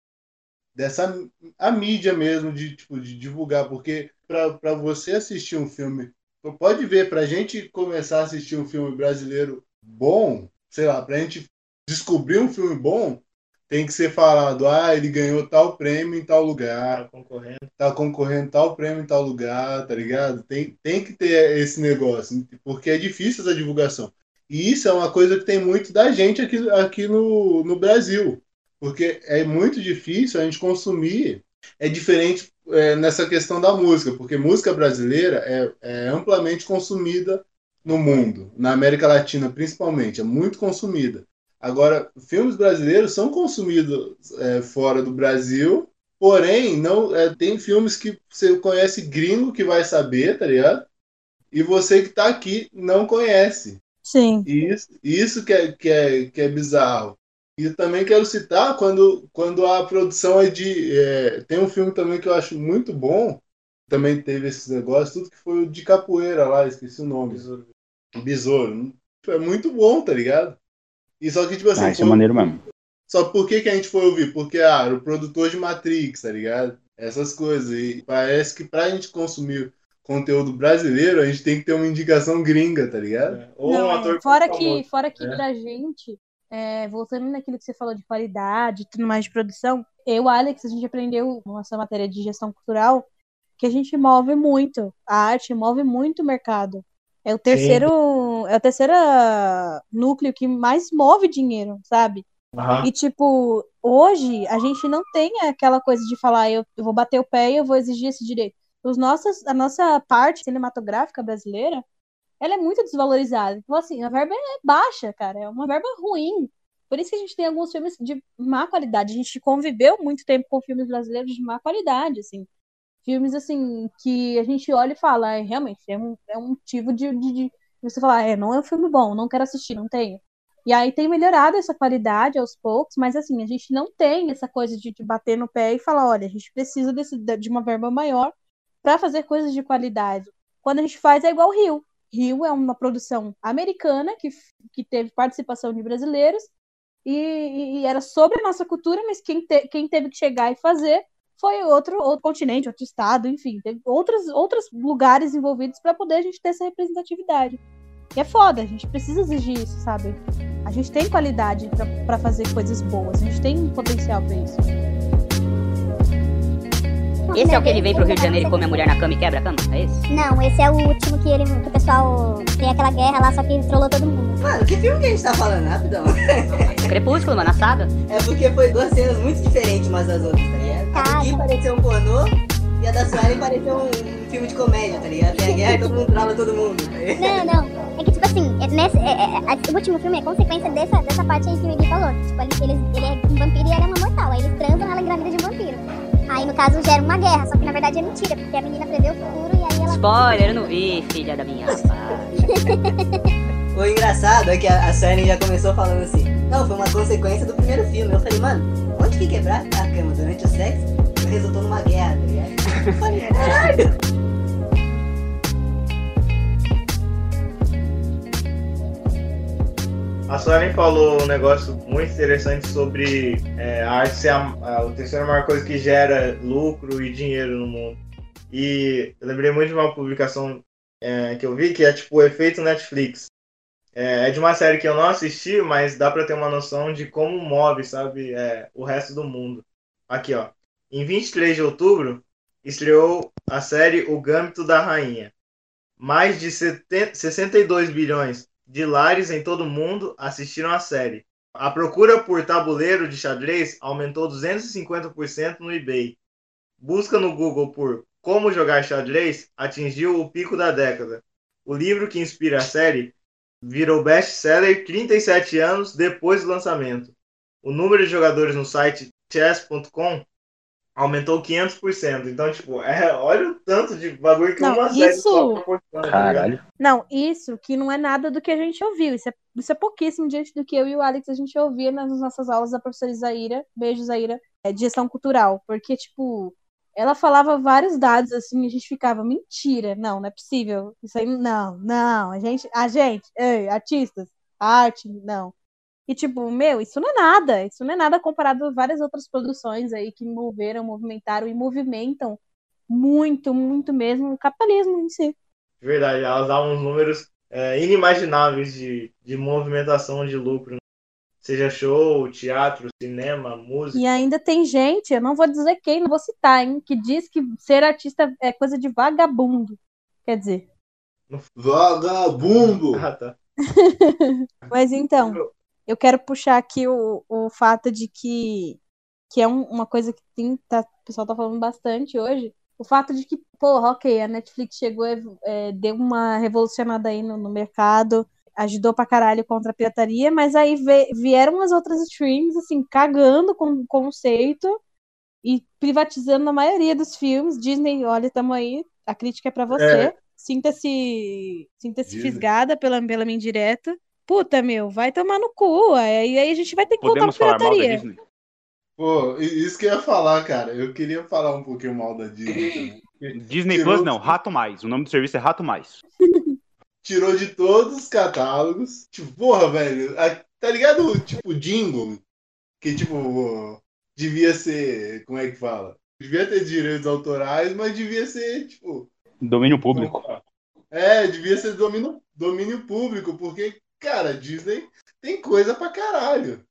dessa a mídia mesmo, de, tipo, de divulgar, porque para você assistir um filme, pode ver, pra gente começar a assistir um filme brasileiro bom, sei lá, pra gente descobrir um filme bom, tem que ser falado, ah, ele ganhou tal prêmio em tal lugar, Tá concorrendo. tá concorrendo tal prêmio em tal lugar, tá ligado? Tem, tem que ter esse negócio, porque é difícil essa divulgação. E isso é uma coisa que tem muito da gente aqui, aqui no, no Brasil, porque é muito difícil a gente consumir. É diferente é, nessa questão da música, porque música brasileira é, é amplamente consumida no mundo, na América Latina principalmente, é muito consumida. Agora, filmes brasileiros são consumidos é, fora do Brasil, porém, não é, tem filmes que você conhece gringo que vai saber, tá ligado? E você que tá aqui não conhece. Sim. E isso, isso que, é, que, é, que é bizarro. E também quero citar quando, quando a produção é de. é, tem um filme também que eu acho muito bom, também teve esses negócios, tudo que foi o de capoeira lá, esqueci o nome. Besouro. Besouro. é muito bom, tá ligado? E só que, tipo assim, Ah, isso é foi- maneiro mesmo. só por que, que a gente foi ouvir? Porque, ah, era o produtor de Matrix, tá ligado? Essas coisas. E parece que pra gente consumir conteúdo brasileiro, a gente tem que ter uma indicação gringa, tá ligado? É. Ou Não, um é, ator fora famoso. que, fora que É. pra gente, é, voltando naquilo que você falou de qualidade e tudo mais de produção, eu, Alex, a gente aprendeu nossa matéria de gestão cultural que a gente move muito. A arte move muito o mercado. É o terceiro, é o terceiro núcleo que mais move dinheiro, sabe? Aham. E, tipo, hoje a gente não tem aquela coisa de falar, eu, eu vou bater o pé e eu vou exigir esse direito. Os nossos, a nossa parte cinematográfica brasileira, ela é muito desvalorizada. Então, assim, a verba é baixa, cara. É uma verba ruim. Por isso que a gente tem alguns filmes de má qualidade. A gente conviveu muito tempo com filmes brasileiros de má qualidade, assim. Filmes, assim, que a gente olha e fala, é, realmente, é um, é um motivo de, de, de você falar, é, não é um filme bom, não quero assistir, não tenho. E aí tem melhorado essa qualidade aos poucos, mas assim, a gente não tem essa coisa de, de bater no pé e falar, olha, a gente precisa desse, de uma verba maior para fazer coisas de qualidade. Quando a gente faz é igual Rio. Rio é uma produção americana que, que teve participação de brasileiros e, e- era sobre a nossa cultura, mas quem, te- quem teve que chegar e fazer foi outro, outro continente, outro estado, enfim, teve outros, outros lugares envolvidos para poder a gente ter essa representatividade. E é foda, a gente precisa exigir isso, sabe? A gente tem qualidade pra fazer coisas boas, a gente tem potencial pra isso. Esse é o que ele vem pro Rio de Janeiro e come a mulher na cama e quebra a cama? É esse? Não, esse é o último que, ele, que o pessoal tem aquela guerra lá, só que trollou todo mundo. Mano, que filme que a gente tá falando? Rapidão. Crepúsculo, mano, a saga. É porque foi duas cenas muito diferentes umas das outras, tá ligado? A Tá, do Gui tá. pareceu um pornô e a da Sueli pareceu um filme de comédia, tá ligado? Tem a guerra e todo mundo trava todo mundo. tá ligado? Não, não. É que, tipo assim, é nesse, é, é, é, o último filme é consequência dessa, dessa parte aí que o Iggy falou. Tipo, ele, ele, ele é um vampiro e ela é uma mortal. Aí eles transam, ela engravida de um vampiro. Aí, no caso, gera uma guerra. Só que, na verdade, é mentira, porque a menina prevê o futuro e aí ela... Spoiler, eu não vi, filha da minha. O engraçado é que a, a Sueli já começou falando assim, não, foi uma consequência do primeiro filme. Eu falei, mano, onde que quebrar a cama durante o sexo resultou numa guerra, tá ligado? Eu falei, caralho! A Suelen falou um negócio muito interessante sobre é, a arte ser a, a, a terceira maior coisa que gera lucro e dinheiro no mundo. E eu lembrei muito de uma publicação é, que eu vi que é tipo o efeito Netflix. É, é de uma série que eu não assisti, mas dá pra ter uma noção de como move, sabe, é, o resto do mundo. Aqui, ó. Em 23 de outubro, estreou a série O Gâmbito da Rainha. Mais de 70 62 bilhões de lares em todo o mundo assistiram a série. A procura por tabuleiro de xadrez aumentou 250% no eBay. Busca no Google por como jogar xadrez atingiu o pico da década. O livro que inspira a série virou best-seller 37 anos depois do lançamento. O número de jogadores no site chess.com aumentou 500%. Então, tipo, é, olha o tanto de bagulho que Não, uma série isso- só proporciona. tá ligado? Caralho. Não, isso que não é nada do que a gente ouviu. Isso é, isso é pouquíssimo diante do que eu e o Alex a gente ouvia nas nossas aulas da professora Isaíra, beijo Isaíra, é, de gestão cultural. Porque, tipo, ela falava vários dados assim e a gente ficava, mentira, não, não é possível. Isso aí, não, não, a gente, a gente, ei, artistas, arte, não. E, tipo, meu, isso não é nada. Isso não é nada comparado a várias outras produções aí que moveram, movimentaram e movimentam muito, muito mesmo o capitalismo em si. De verdade, elas davam uns números é, inimagináveis de, de movimentação de lucro. né? Seja show, teatro, cinema, música. E ainda tem gente, eu não vou dizer quem, não vou citar, hein, que diz que ser artista é coisa de vagabundo. Quer dizer, Vagabundo! Ah, tá. mas então, eu quero puxar aqui o, o fato de que, que é um- uma coisa que tem, tá, o pessoal tá falando bastante hoje. O fato de que, porra, ok, a Netflix chegou, é, deu uma revolucionada aí no, no mercado, ajudou pra caralho contra a pirataria, mas aí vieram as outras streams, assim, cagando com o conceito e privatizando a maioria dos filmes. Disney, olha, tamo aí, a crítica é pra você. É. Sinta-se sinta-se Disney. fisgada pela, pela minha indireta. Puta, meu, vai tomar no cu. Aí, aí a gente vai ter que voltar Podemos pra mal da pirataria. Pô, isso que eu ia falar, cara. Eu queria falar um pouquinho mal da Disney também. Disney Tirou- Plus não, Rato Mais. O nome do serviço é Rato Mais. tirou de todos os catálogos. Tipo, porra, velho. a- tá ligado? Tipo, Jingle. Que, tipo, devia ser. Como é que fala? Devia ter direitos autorais, mas devia ser, tipo. Domínio público. É, devia ser domínio, domínio público, porque, cara, Disney tem coisa pra caralho.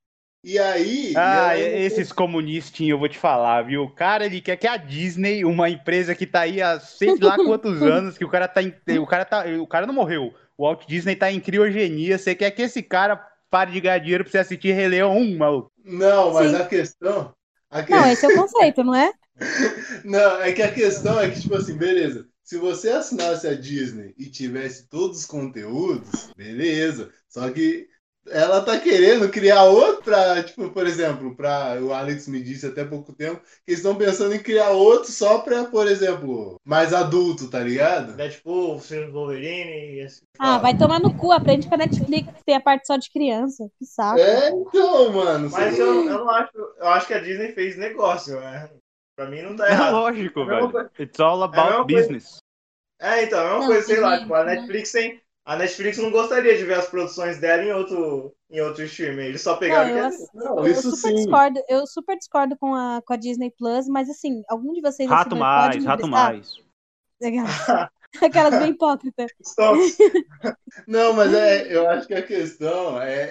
E aí. Ah, e ela- esses comunistinhos, eu vou te falar, viu? O cara, ele quer que a Disney, uma empresa que tá aí há sei lá quantos anos, que o cara tá em, o cara tá, o cara não morreu. O Walt Disney tá em criogenia, você quer que esse cara pare de ganhar dinheiro pra você assistir Rei Leão 1, maluco? Não, mas Sim. a questão. A que- Não, esse é o conceito, não é? Não, é que a questão é que, tipo assim, beleza. Se você assinasse a Disney e tivesse todos os conteúdos, beleza. Só que ela tá querendo criar outra, tipo, por exemplo, para o Alex me disse até pouco tempo que eles estão pensando em criar outro só pra, por exemplo, mais adulto, tá ligado? Deadpool, filme do Wolverine e assim. Ah, vai tomar no cu, aprende com a Netflix, que tem a parte só de criança. Que saco. É, então, mano. Mas eu, eu não acho. Eu acho que a Disney fez negócio, né? Pra mim não tá É errado. lógico, É a mesma velho. It's all É about coisa. business. É, então, é a mesma Não, coisa, sei lá, tipo, a né? Netflix tem. A Netflix não gostaria de ver as produções dela em outro, em outro streaming. Eles só pegaram. Não, eu, ass- Não, eu isso super sim. discordo, eu super discordo com a, com a Disney Plus, mas assim, algum de vocês Rato e pode mais, me rato mais. Aquelas, aquelas bem hipócritas. Stonks. Não, mas é, eu acho que a questão é,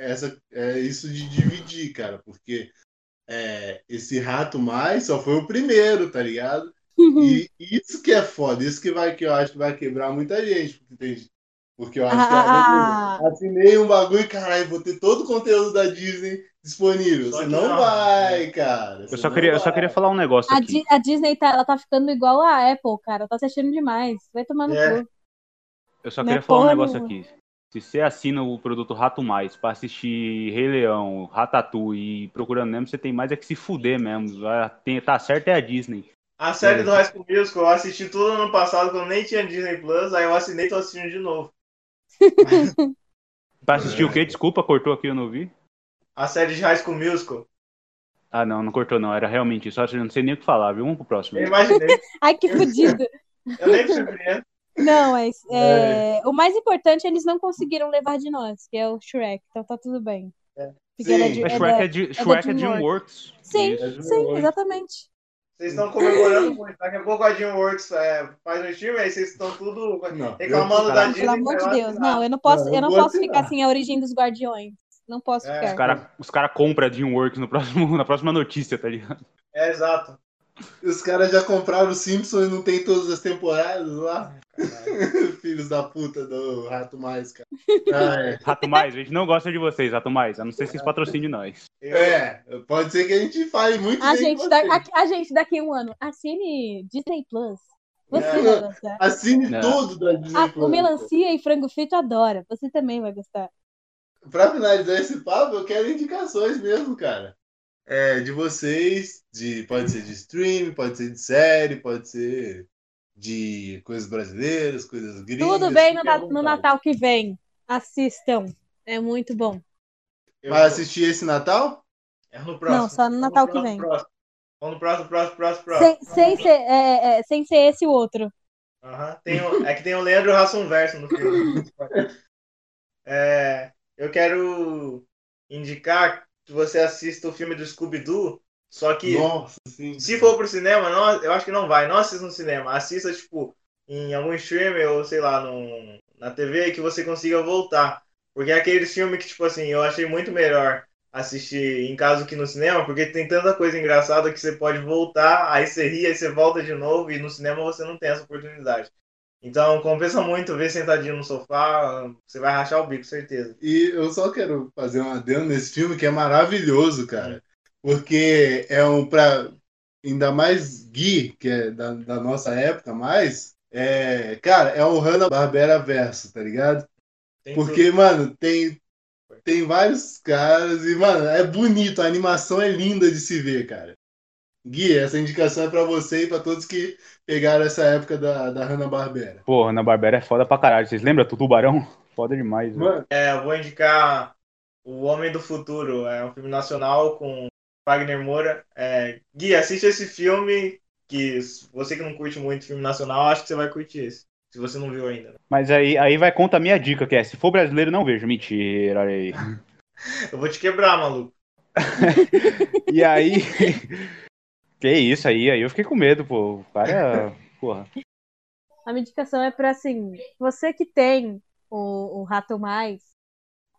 é, essa, é isso de dividir, cara, porque é, esse rato mais só foi o primeiro, tá ligado? E isso que é foda, isso que vai que eu acho que vai quebrar muita gente, porque, tem- porque eu acho que Ah, ah, assinei um bagulho e caralho, vou ter todo o conteúdo da Disney disponível. Você não, não. vai, cara. Eu só não queria, eu só vai. queria falar um negócio a, aqui. Di- a Disney tá, ela tá ficando igual a Apple, cara. Tá se achando demais. Vai tomar no É. cu. Eu só Não queria é falar um negócio aqui. Se você assina o produto Rato Mais pra assistir Rei Leão, Ratatouille e Procurando Nemo, você tem mais é que se fuder mesmo. Tem- Tá certo é a Disney. A série do High School Musical eu assisti tudo ano passado, quando nem tinha Disney Plus, aí eu assinei e tô assistindo de novo. Pra assistir o quê? Desculpa, cortou aqui, eu não vi. A série de High School Musical. Ah, não, não cortou não. Era realmente isso. Eu não sei nem o que falar, viu? Vamos pro próximo. Eu imaginei. Ai, que fudido. Eu nem me surpreendo. Não, mas é, o mais importante eles não conseguiram levar de nós, que é o Shrek. Então tá tudo bem. É. É Sim. de- Mas é Shrek da- é, de, Shrek é DreamWorks. DreamWorks. Sim, sim, exatamente. Vocês estão comemorando muito. Daqui a pouco a DreamWorks é, faz um stream, aí vocês estão tudo Não, reclamando eu- da Disney. Pelo amor de Deus. Não, eu não posso, Não, eu eu não posso ficar sem a origem dos Guardiões. Não posso É, Os ficar. caras os cara compram a DreamWorks no próximo, na próxima notícia, tá ligado? É, exato. Os caras já compraram o Simpsons e não tem todas as temporadas lá. Filhos da puta do Rato Mais, cara. Ah, é. Rato Mais, a gente não gosta de vocês, Rato Mais. A não ser se vocês patrocinem nós. É, pode ser que a gente fale muito A bem gente, de da- vocês. a, a gente daqui a um ano. Assine Disney Plus. Você É. vai gostar. Assine Não. tudo da Disney Ah, Plus. o melancia e frango frito adora. Você também vai gostar. Pra finalizar esse papo, eu quero indicações mesmo, cara. É, de vocês, de, pode ser de stream, pode ser de série, pode ser de coisas brasileiras, coisas gringas. Tudo bem no, no. Natal que vem. Assistam. É muito bom. Vai assistir esse Natal? É no próximo. Não, só no Natal que próximo, vem. próximo. Vamos no próximo, próximo, próximo, próximo. Sem, sem, ser, é, é, sem ser esse o outro. Aham. Tem o- é que tem o Leandro Rasson Verso no filme. É, eu quero indicar que você assista o filme do Scooby-Doo, só que Nossa, se for pro cinema, não, eu acho que não vai. Não assista no cinema. Assista, tipo, em algum streamer ou, sei lá, no, na TV que você consiga voltar. Porque é aquele filme que, tipo assim, eu achei muito melhor assistir em casa que no cinema, porque tem tanta coisa engraçada que você pode voltar, aí você ri, aí você volta de novo, e no cinema você não tem essa oportunidade. Então compensa muito ver sentadinho no sofá, você vai rachar o bico, certeza. E eu só quero fazer um adendo nesse filme que é maravilhoso, cara. Porque é um pra. Ainda mais Gui, que é da, da nossa época mais. É, cara, é um Hanna-Barbera verso, tá ligado? Tem Porque, mano, tem, tem vários caras e, mano, é bonito, a animação é linda de se ver, cara. Gui, essa indicação é pra você e pra todos que pegaram essa época da, da Hanna-Barbera. Pô, Ana Barbera é foda pra caralho. Vocês lembram do Tubarão? Foda demais. Mano, É, eu vou indicar O Homem do Futuro. É um filme nacional com Wagner Moura. É, Gui, assiste esse filme, que você que não curte muito filme nacional, acho que você vai curtir esse. Se você não viu ainda. Mas aí, aí vai contra a minha dica, que é, se for brasileiro, não vejo. Mentira, olha aí. Eu vou te quebrar, maluco. E aí... que isso aí, aí eu fiquei com medo, pô. O cara, porra. A minha indicação é pra, assim, você que tem o, o Rato Mais,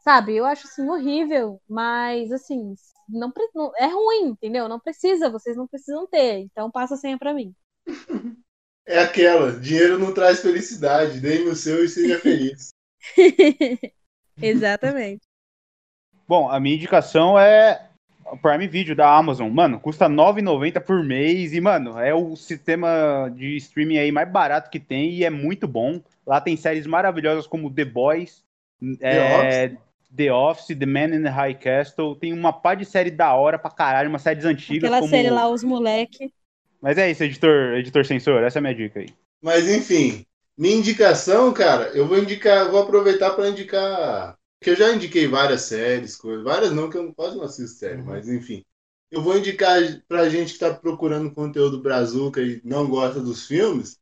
sabe? Eu acho, assim, horrível, mas, assim, não, não- é ruim, entendeu? Não precisa, vocês não precisam ter. Então passa a senha pra mim. É aquela, dinheiro não traz felicidade, dê-me o seu e seja feliz. Exatamente. Bom, a minha indicação é Prime Video da Amazon. Mano, custa R$ 9,90 por mês e, mano, é o sistema de streaming aí mais barato que tem e é muito bom. Lá tem séries maravilhosas como The Boys, é, The Office, The Man in the High Castle. Tem uma pá de série da hora pra caralho, umas séries antigas Aquela como... série lá, Os Moleque. Mas é isso, editor, editor censor, essa é a minha dica aí. Mas enfim, minha indicação, cara, eu vou indicar, vou aproveitar para indicar. Que eu já indiquei várias séries, coisas. Várias não, que eu quase não assisto série, mas enfim. Eu vou indicar pra gente que tá procurando conteúdo brazuca e não gosta dos filmes,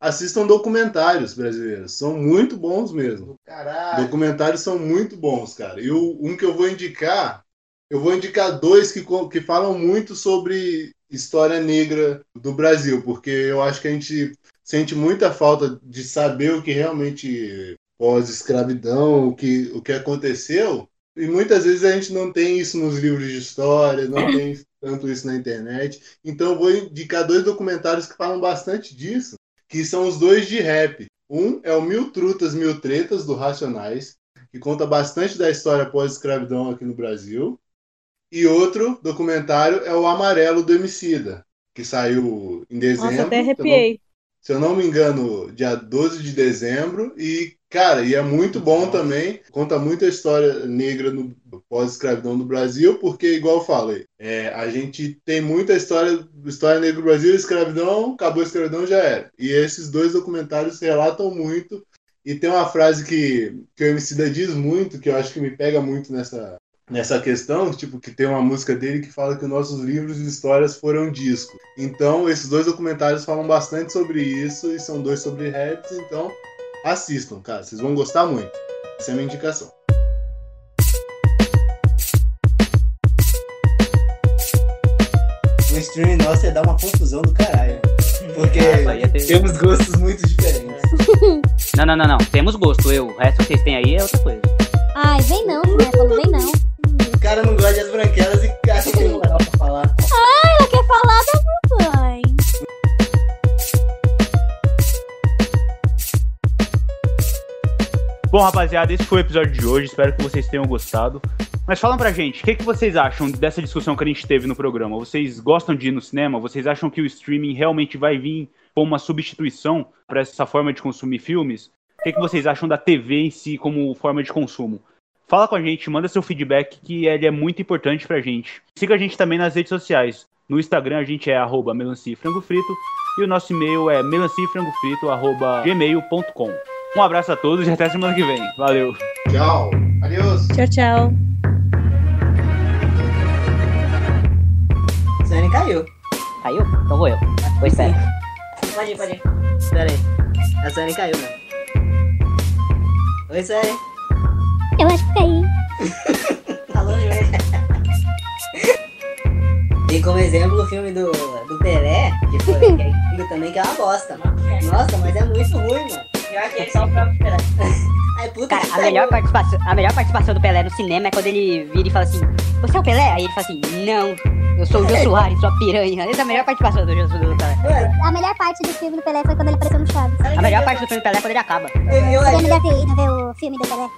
assistam documentários brasileiros. São muito bons mesmo. Caralho. Documentários são muito bons, cara. E o, um que eu vou indicar, eu vou indicar dois que, que falam muito sobre história negra do Brasil, porque eu acho que a gente sente muita falta de saber o que realmente pós-escravidão, o que, o que aconteceu. E muitas vezes a gente não tem isso nos livros de história, não tem tanto isso na internet. Então eu vou indicar dois documentários que falam bastante disso, que são os dois de rap. Um é o Mil Trutas, Mil Tretas, do Racionais, que conta bastante da história pós-escravidão aqui no Brasil. E outro documentário é o Amarelo do Emicida, que saiu em dezembro. Nossa, até se eu não- arrepiei. se eu não me engano, dia 12 de dezembro. E, cara, e é muito bom também. Conta muito a história negra no pós-escravidão do Brasil, porque, igual eu falei, é, a gente tem muita história, história negra do Brasil, escravidão, acabou a escravidão, já era. E esses dois documentários relatam muito. E tem uma frase que, que o Emicida diz muito, que eu acho que me pega muito nessa, nessa questão, tipo, que tem uma música dele que fala que nossos livros de histórias foram disco. Então, esses dois documentários falam bastante sobre isso e são dois sobre raps, então assistam, cara, vocês vão gostar muito. Essa é a minha indicação. O streaming nosso ia dar uma confusão do caralho. Porque Ah, só ia ter- temos gostos muito diferentes. Não, não, não, não. Temos gosto, eu. O resto que vocês têm aí é outra coisa. Ai, vem não, né? Falou, vem não. O cara não gosta das branquelas e acha que tem moral pra falar. Ela quer falar Bom, rapaziada, esse foi o episódio de hoje. Espero que vocês tenham gostado. Mas falam pra gente, o que, que vocês acham dessa discussão que a gente teve no programa? Vocês gostam de ir no cinema? Vocês acham que o streaming realmente vai vir como uma substituição para essa forma de consumir filmes? O que, que vocês acham da TV em si como forma de consumo? Fala com a gente, manda seu feedback que ele é muito importante pra gente. Siga a gente também nas redes sociais. No Instagram a gente é arroba melanciafrangofrito e o nosso e-mail é melanciafrangofrito.gmail.com. Um abraço a todos e até semana que vem. Valeu! Tchau! Adeus! Tchau, tchau. Sani caiu. Caiu? Então vou eu. Pois sério. Pode ir, pode ir. Pera aí. A Sani caiu, né? Oi, Sani. Eu acho que caí. Longe mesmo. E como exemplo o filme do, do Pelé, que foi que é lindo também, que é uma bosta. Nossa, mas é muito ruim, mano. Só Pelé. Ai, puta Cara, a melhor, participação, a melhor participação do Pelé no cinema é quando ele vira e fala assim: Você é o Pelé? Aí ele fala assim: Não, eu sou o Jô Soares, sua piranha. Essa é a melhor participação do Jô do Pelé. A melhor parte do filme do Pelé foi quando ele apareceu no Chaves. A melhor parte do filme do Pelé é quando ele acaba. eu, eu, Você deve ter ido ver o filme do Pelé.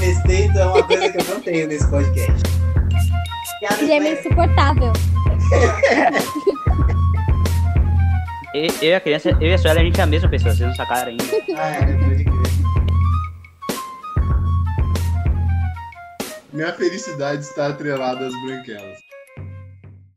respeito é uma coisa que eu não tenho nesse podcast. Ele é meio insuportável. Eu, e a criança, eu e a Suela, a gente é a mesma pessoa, vocês não sacaram ainda. Ah, é. Minha felicidade está atrelada às branquelas.